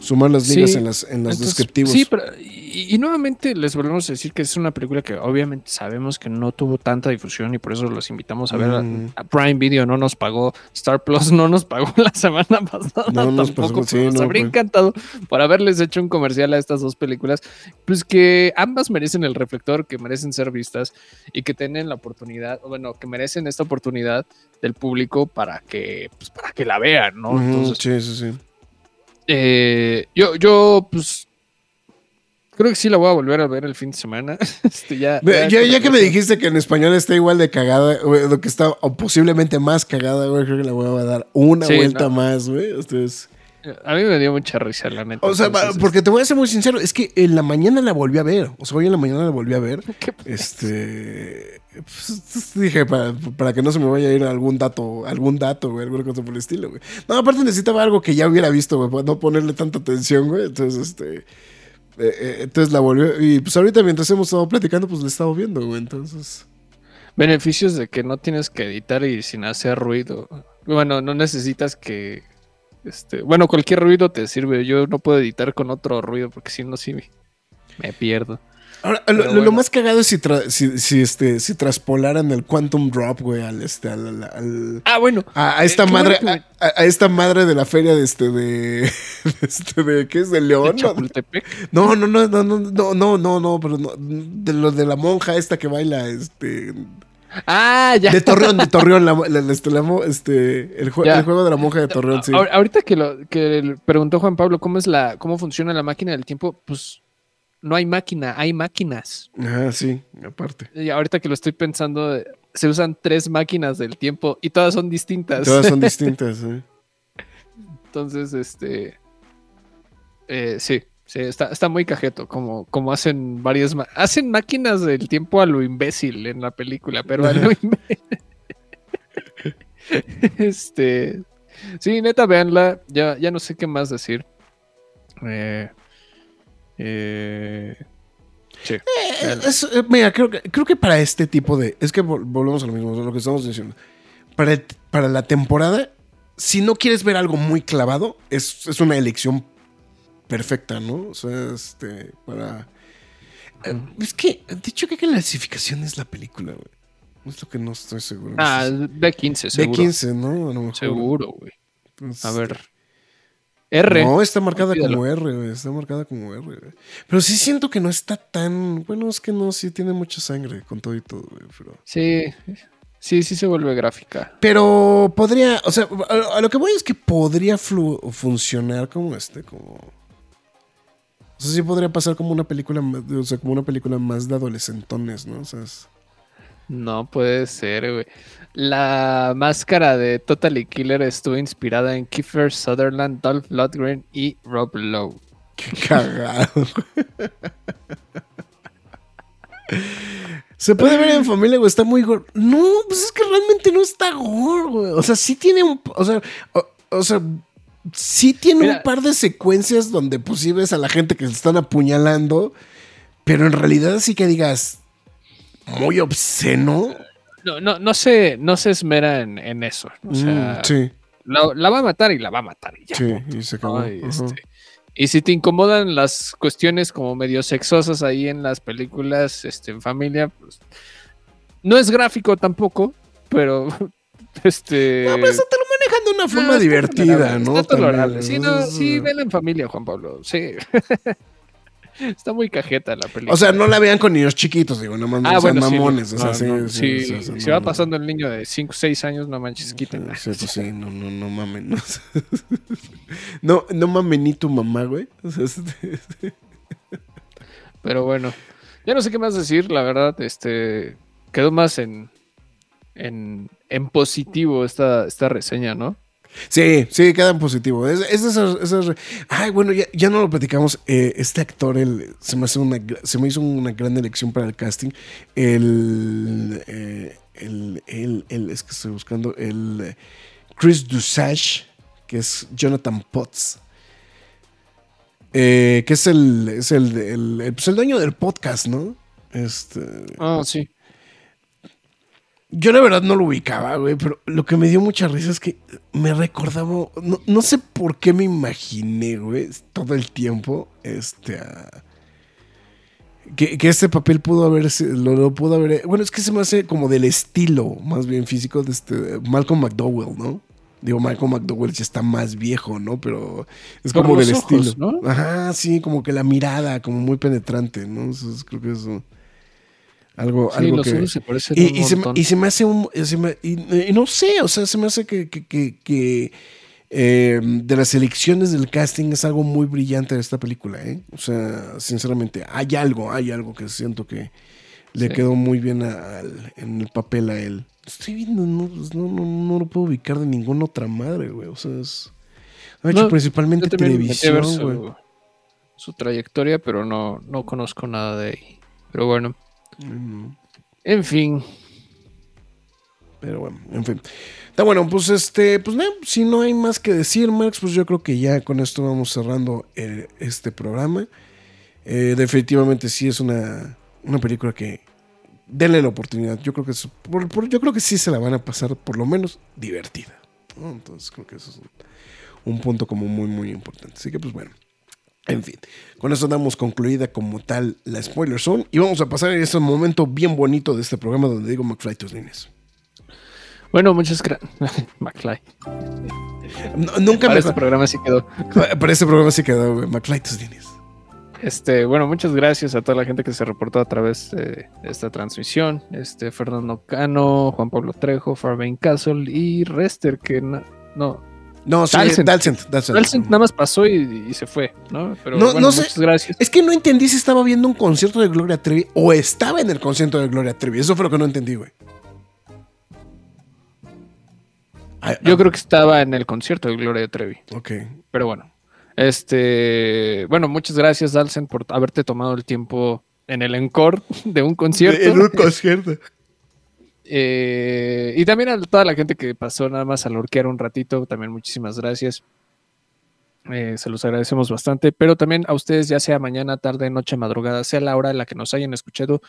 sumar las ligas Sí. en las, en los Entonces, descriptivos. Sí, pero y, y nuevamente les volvemos a decir que es una película que obviamente sabemos que no tuvo tanta difusión y por eso los invitamos a ver. a- Mm. A, Prime Video no nos pagó, Star Plus (laughs) no nos pagó la semana pasada No nos tampoco. pasó, sí, nos no, habría pues. encantado por haberles hecho un comercial a estas dos películas, pues que ambas merecen el reflector, que merecen ser vistas y que tienen la oportunidad, bueno, que merecen esta oportunidad del público para que, pues, para que la vean, ¿no? Entonces, sí, sí, sí. Eh, yo, yo, pues, creo que sí la voy a volver a ver el fin de semana. (laughs) Este, ya, Ya, que me dijiste que en español está igual de cagada, güey, lo que está o posiblemente más cagada, güey, creo que le voy a dar una Sí, vuelta no. más, güey. Entonces, A mí me dio mucha risa, la neta. o sea, entonces, porque te voy a ser muy sincero, es que en la mañana la volví a ver, o sea, hoy en la mañana la volví a ver. (laughs) ¿qué- Este, pues, dije para, para que no se me vaya a ir algún dato, algún dato, güey, alguna cosa por el estilo, güey. No, aparte necesitaba algo que ya hubiera visto, güey, para no ponerle tanta atención, güey. Entonces, este, eh, eh, entonces la volvió y pues ahorita mientras hemos estado platicando, pues la he estado viendo, güey. Entonces. Beneficios de que no tienes que editar y sin hacer ruido. Bueno, no necesitas que. Este, bueno, cualquier ruido te sirve. Yo no puedo editar con otro ruido porque si no, sí me, me pierdo. Ahora, lo, más cagado es si, tra- si, si, este, si traspolaran el Quantum Drop, güey, al, este, al, Ah, bueno. a, a esta Eh, madre, bueno a, esta madre de la feria de este, de, (laughs) de este, de, ¿qué es? De de León. ¿no? Chapultepec. No, no, no, no, no, no, no, no, no, pero no, de lo de la monja esta que baila, este, Ah, ya. de Torreón, de Torreón, la, la- este, la mo- este, el, jue- el juego de la monja de Torreón, sí. Ahor- Ahorita que lo que preguntó Juan Pablo cómo es la cómo funciona la máquina del tiempo, pues no hay máquina, hay máquinas. Ajá, sí, aparte. Y ahorita que lo estoy pensando, se usan tres máquinas del tiempo y todas son distintas. Todas son (laughs) distintas, ¿eh? Entonces, este, eh, sí, sí, está, está muy cajeto, como, como hacen varias, hacen máquinas del tiempo a lo imbécil en la película, pero a lo (laughs) imbécil. este, sí, neta, véanla, ya, ya no sé qué más decir. Eh, eh, sí, véanla. Es- eh, mira, creo que, creo que para este tipo de. Es que vol- volvemos a lo mismo, lo que estamos diciendo. Para, para la temporada, si no quieres ver algo muy clavado, es, es una elección perfecta, ¿no? O sea, este, para... eh, Es que, de hecho, ¿qué clasificación es la película, güey? Es lo que no estoy seguro. Ah, B15, seguro. B15, ¿no? A lo mejor. Seguro, güey. Pues, A ver. R. No, está marcada Olvídalo. como R, güey. Está marcada como R, güey. Pero sí siento que no está tan. Bueno, es que no, sí tiene mucha sangre con todo y todo, güey. Pero, Sí, sí, sí se vuelve gráfica. pero podría. O sea, a, a lo que voy es que podría flu- funcionar como este, como. O sea, sí podría pasar como una película, más- o sea, como una película más de adolescentones, ¿no? O sea, es- No puede ser, güey. La máscara de Totally Killer estuvo inspirada en Kiefer Sutherland, Dolph Lundgren y Rob Lowe. Qué cagado. Se puede ver en familia, güey. Está muy gore. No, pues es que realmente no está gore, güey. O sea, sí tiene un. O sea, o, o sea, sí tiene Mira. un par de secuencias donde pues sí ves a la gente que se están apuñalando. Pero en realidad sí que digas. Muy obsceno. No, no, no se, no se esmera en, en eso. O sea, Mm, sí, la, la va a matar y la va a matar y ya. sí, y se acabó. Ay, este, Y si te incomodan las cuestiones como medio sexosas ahí en las películas este, en familia, pues no es gráfico tampoco, pero (laughs) este. No, pero eso te lo una forma divertida, ¿no? Está tolerable. Sí, ¿no? sí, vela en familia, Juan Pablo. Sí. (laughs) está muy cajeta la película. O sea, no la vean con niños chiquitos, digo, no mames, Ah, no sean bueno, sí, mamones. o sea, sí, no, sí, sí, sí, o sea, si no, va pasando el niño de 5 o 6 años, no manches, quítenla. Sí, pues sí, no, no, no mamen. (laughs) No, no, no mamen ni tu mamá, güey. (laughs) O sea, este- Pero bueno, ya no sé qué más decir, la verdad, este quedó más en, en, en positivo esta, esta reseña, ¿no? Sí, sí, queda en positivo. Es, es de esas, esas- Ay, bueno, ya, ya no lo platicamos. Eh, este actor el, se, me hace una, se me hizo una gran elección para el casting. El, eh, el, el, el- es que estoy buscando, el Chris Dusage, que es Jonathan Potts. Eh, que es el, es el, el- el- pues el dueño del podcast, ¿no? Este, Ah, sí. Yo la verdad no lo ubicaba, güey, pero lo que me dio mucha risa es que me recordaba, no, no sé por qué me imaginé, güey, todo el tiempo, este, a- que, que este papel pudo haber, lo, lo pudo haber, bueno, es que se me hace como del estilo, más bien físico, de este, Malcolm McDowell, ¿no? Digo, Malcolm McDowell ya está más viejo, ¿no? Pero es como del ojos, estilo. ¿no? Ajá, sí, como que la mirada, como muy penetrante, ¿no? Eso es- creo que eso. Algo, Sí, algo que. se Y, un y se, y se me hace un. se me- y, y no sé, o sea, se me hace que, que- que- que, eh, de las elecciones del casting es algo muy brillante de esta película, ¿eh? O sea, sinceramente, hay algo, hay algo que siento que le Sí. quedó muy bien a- en el papel a él. Estoy viendo, no, pues, no, no, no lo puedo ubicar de ninguna otra madre, güey. O sea, es. Ha hecho No, principalmente televisión, güey. su, su trayectoria, pero no, no conozco nada de ahí. Pero bueno, En fin. Pero bueno, en fin. Está bueno, pues este, pues si no hay más que decir, Max, pues yo creo que ya con esto vamos cerrando eh, este programa. Eh, definitivamente sí es una, una película que denle la oportunidad. Yo creo que es- yo creo que sí se la van a pasar por lo menos divertida. Entonces creo que eso es un, un punto como muy muy importante. Así que pues bueno. En fin, con eso damos concluida como tal la spoiler zone y vamos a pasar a ese momento bien bonito de este programa donde digo McFly tus líneas. Bueno, muchas gracias. (laughs) McFly. No- nunca Para me este programa sí quedó. Para este programa sí quedó. McFly tus líneas. Este, bueno, muchas gracias a toda la gente que se reportó a través de esta transmisión. Este, Fernando Cano, Juan Pablo Trejo, Farvain Castle y Rester, que no, no No, sí, Dalcent. Dalcent. Dalcent. Dalcent nada más pasó y, y se fue, ¿no? Pero No- bueno, no sé. muchas gracias. Es que no entendí si estaba viendo un concierto de Gloria Trevi o estaba en el concierto de Gloria Trevi. Eso fue lo que no entendí, güey. Yo ah, creo que estaba en el concierto de Gloria Trevi, Ok. pero bueno. Este, bueno, muchas gracias, Dalsen, por haberte tomado el tiempo en el encore de un concierto. En un concierto. (laughs) Eh, y también a toda la gente que pasó nada más a lorquear un ratito, también muchísimas gracias. Eh, se los agradecemos bastante, pero también a ustedes, ya sea mañana, tarde, noche, madrugada, sea la hora en la que nos hayan escuchado,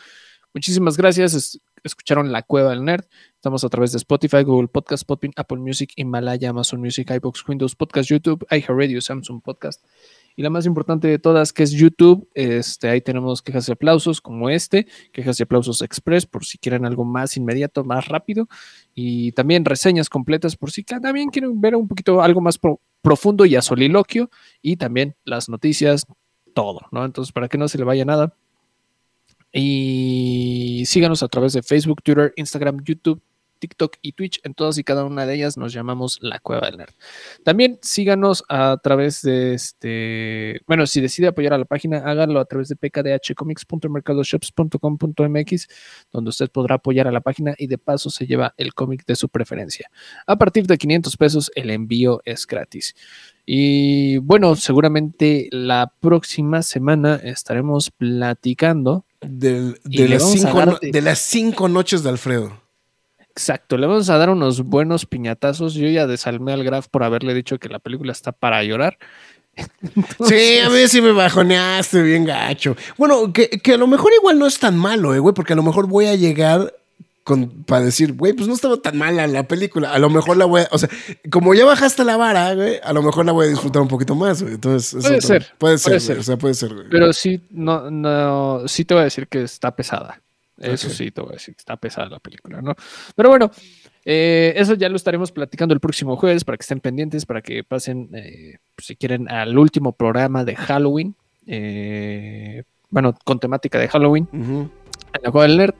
Muchísimas gracias. Es- escucharon La Cueva del Nerd. Estamos a través de Spotify, Google Podcast, Podbean, Apple Music, Himalaya, Amazon Music, iBox, Windows Podcast, YouTube, iHeartRadio, Samsung Podcast. Y la más importante de todas, que es YouTube. Este, ahí tenemos quejas y aplausos como este, quejas y aplausos express, por si quieren algo más inmediato, más rápido. Y también reseñas completas, por si también quieren ver un poquito algo más pro- profundo y a soliloquio. Y también las noticias, todo, ¿no? Entonces, para que no se le vaya nada. Y síganos a través de Facebook, Twitter, Instagram, YouTube, TikTok y Twitch. En todas y cada una de ellas nos llamamos La Cueva del Nerd. También síganos a través de este. Bueno, si decide apoyar a la página, háganlo a través de pkdhcomics.mercadoshops.com.mx, donde usted podrá apoyar a la página y de paso se lleva el cómic de su preferencia. A partir de 500 pesos, el envío es gratis. Y bueno, seguramente la próxima semana estaremos platicando Del- de, las cinco, de las cinco noches de Alfredo. Exacto, le vamos a dar unos buenos piñatazos. Yo ya desalmé al Graf por haberle dicho que la película está para llorar. (laughs) Sí, a ver si me bajoneaste bien gacho. Bueno, que, que a lo mejor igual no es tan malo, eh, güey, porque a lo mejor voy a llegar con, para decir, güey, pues no estaba tan mala la película. A lo mejor la voy a, o sea, como ya bajaste la vara, güey, a lo mejor la voy a disfrutar un poquito más, güey. Entonces, Puede ser, Puede ser, puede güey, ser. o sea, puede ser, güey. Pero sí, no, no, sí te voy a decir que está pesada. Eso sí te voy a decir que está pesada la película, ¿no? Pero bueno, eh, eso ya lo estaremos platicando el próximo jueves para que estén pendientes, para que pasen, eh, si quieren, al último programa de Halloween. eh, bueno, con temática de Halloween. Ujú. en la Cueva del Nerd.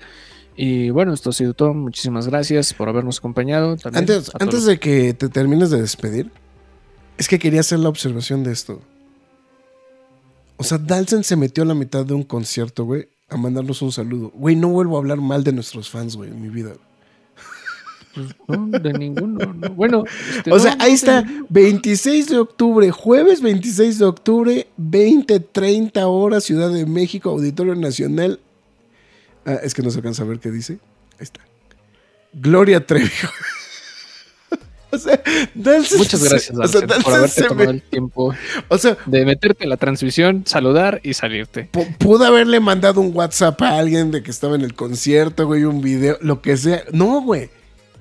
Y bueno, esto ha sido todo. Muchísimas gracias por habernos acompañado. También Antes, antes de que te termines de despedir, es que quería hacer la observación de esto. O sea, Dalsen se metió a la mitad de un concierto, güey, a mandarnos un saludo. Güey, no vuelvo a hablar mal de nuestros fans, güey, en mi vida. No, de ninguno. no. Bueno, este, O no, sea, ahí está, ninguno. 26 de octubre, jueves 26 de octubre, 20, 30 horas, Ciudad de México, Auditorio Nacional. Ah, es que no se alcanza a ver qué dice. Ahí está. Gloria Trevi. (laughs) o sea, Dalsen Muchas gracias, o sea, Dalsen, por Dalsen haberte tomado me- el tiempo o sea, de meterte en la transmisión, saludar y salirte. pu- pudo haberle mandado un WhatsApp a alguien de que estaba en el concierto, güey, un video, lo que sea. No, güey.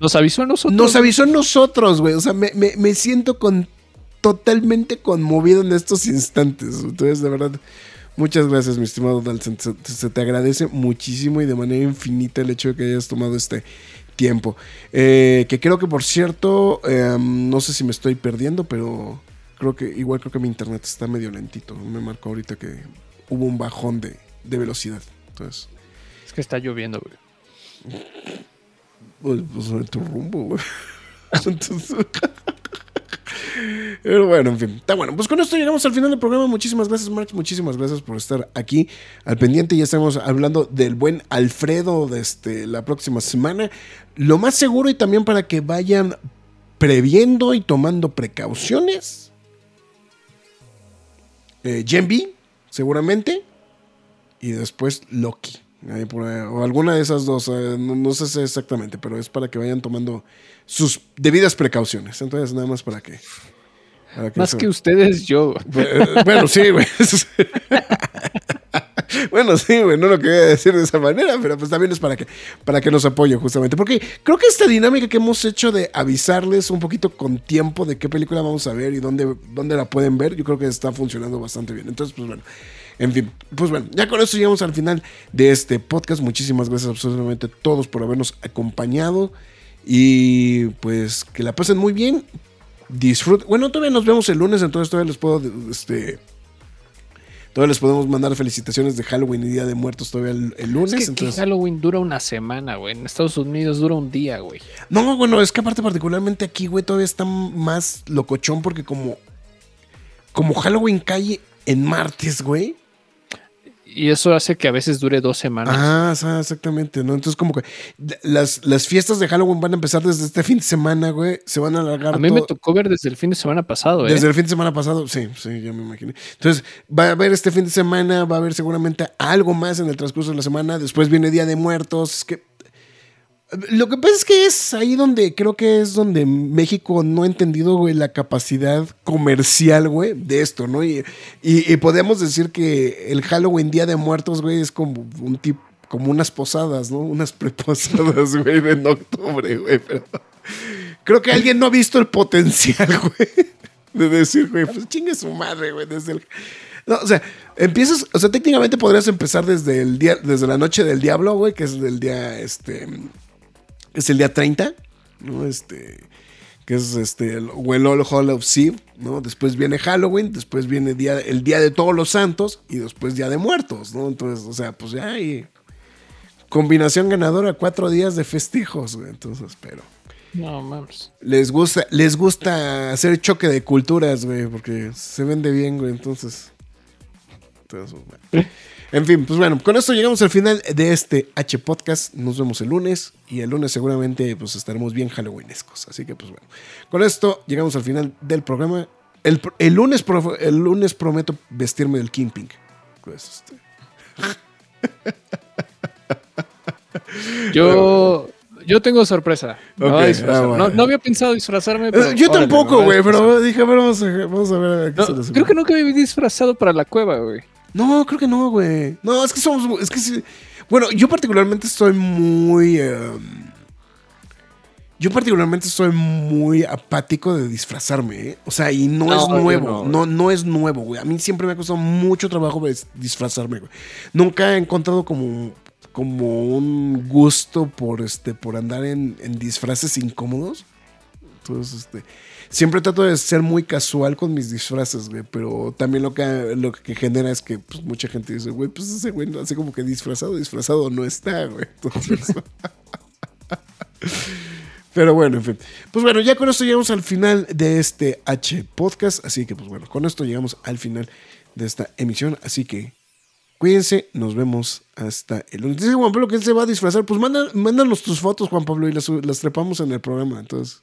Nos avisó a nosotros. Nos avisó a nosotros, güey. O sea, me, me- me siento con, totalmente conmovido en estos instantes. Entonces, de verdad, muchas gracias, mi estimado Dalton. Se, se te agradece muchísimo y de manera infinita el hecho de que hayas tomado este tiempo. Eh, que creo que, por cierto, eh, no sé si me estoy perdiendo, pero creo que igual creo que mi internet está medio lentito. Me marcó ahorita que hubo un bajón de, de velocidad. Entonces, Es que está lloviendo, güey. pues, pues en tu rumbo, güey. (laughs) Entonces- Pero bueno, en fin. Está bueno. Pues con esto llegamos al final del programa. Muchísimas gracias, Marx. Muchísimas gracias por estar aquí al pendiente. Ya estamos hablando del buen Alfredo de este, la próxima semana. Lo más seguro y también para que vayan previendo y tomando precauciones. Eh, seguramente. Y después Loki. Ahí por ahí, o alguna de esas dos, eh, no, no sé exactamente, pero es para que vayan tomando sus debidas precauciones. Entonces, nada más para que. para Más eso- que ustedes, yo. (laughs) Bueno, sí, güey. (laughs) bueno, sí, güey. No lo quería decir de esa manera, pero pues también es para que, para que nos apoyen, justamente. Porque creo que esta dinámica que hemos hecho de avisarles un poquito con tiempo de qué película vamos a ver y dónde, dónde la pueden ver, yo creo que está funcionando bastante bien. Entonces, pues bueno. En fin, pues bueno, ya con esto llegamos al final de este podcast. Muchísimas gracias absolutamente a todos por habernos acompañado. Y pues que la pasen muy bien. Disfruten. Bueno, todavía nos vemos el lunes, entonces todavía les puedo, este, todavía les podemos mandar felicitaciones de Halloween y Día de Muertos todavía el, el lunes. Es que, Halloween dura una semana, güey. En Estados Unidos dura un día, güey. no, bueno, es que aparte particularmente aquí, güey, todavía está más locochón porque como, como Halloween cae en martes, güey. Y eso hace que a veces dure dos semanas. Ah, exactamente, ¿no? Entonces como que las, las fiestas de Halloween van a empezar desde este fin de semana, güey. Se van a alargar a mí me tocó ver desde el fin de semana pasado, ¿eh? Desde el fin de semana pasado, sí, sí, ya me imaginé. Entonces, va a haber este fin de semana, va a haber seguramente algo más en el transcurso de la semana. Después viene Día de Muertos. Es que. Lo que pasa es que es ahí donde creo que es donde México no ha entendido, güey, la capacidad comercial, güey, de esto, ¿no? Y, y, y decir que el Halloween Día de Muertos, güey, es como un tipo como unas posadas, ¿no? Unas preposadas, (laughs) güey, en octubre, güey. Pero creo que alguien no ha visto el potencial, (laughs) güey, de decir, güey, pues chingue su madre, güey, desde el... No, o sea, empiezas, o sea, técnicamente podrías empezar desde el día, desde la noche del diablo, güey, que es el día, este, es el día 30, ¿no? Este, que es este, el Hall of ¿no? Después viene Halloween, después viene día, el Día de Todos los Santos y después Día de Muertos, ¿no? Entonces, o sea, pues ya hay combinación ganadora, cuatro días de festejos, güey. Entonces, pero No mames. les gusta, les gusta hacer choque de culturas, güey, porque se vende bien, güey, entonces. entonces, bueno. (laughs) En fin, pues bueno, con esto llegamos al final de este H Podcast. Nos vemos el lunes y el lunes seguramente pues estaremos bien halloweenescos. Así que pues bueno, con esto llegamos al final del programa. El, el lunes, pro- el lunes prometo vestirme del Kingpin. Pues, este, (laughs) Yo, yo tengo sorpresa. Disfrazar. ah, bueno. no, no había pensado disfrazarme. Pero Eh, Yo órale, tampoco, güey, pero dije, a ver, vamos a, vamos a ver a qué No, se creo que nunca me había disfrazado para la cueva, güey. No, creo que no, güey. No, es que somos. Es que sí. Bueno, yo particularmente estoy muy. em, yo particularmente estoy muy apático de disfrazarme, ¿eh? O sea, y no, No, es nuevo. no, No, no, es nuevo, güey. A mí siempre me ha costado mucho trabajo dis- disfrazarme, güey. Nunca he encontrado como, como un gusto por, este, por andar en, en disfraces incómodos. Entonces, este, siempre trato de ser muy casual con mis disfraces, güey, pero también lo que, lo que genera es que pues, mucha gente dice, güey, pues ese güey así como que disfrazado, disfrazado no está, güey. (laughs) (laughs) Pero bueno, en fin. Pues bueno, ya con esto llegamos al final de este H podcast, así que pues bueno, con esto llegamos al final de esta emisión, así que cuídense, nos vemos hasta el lunes. Dice Juan Pablo que él se va a disfrazar, pues manda, mándanos tus fotos, Juan Pablo, y las, las trepamos en el programa, entonces...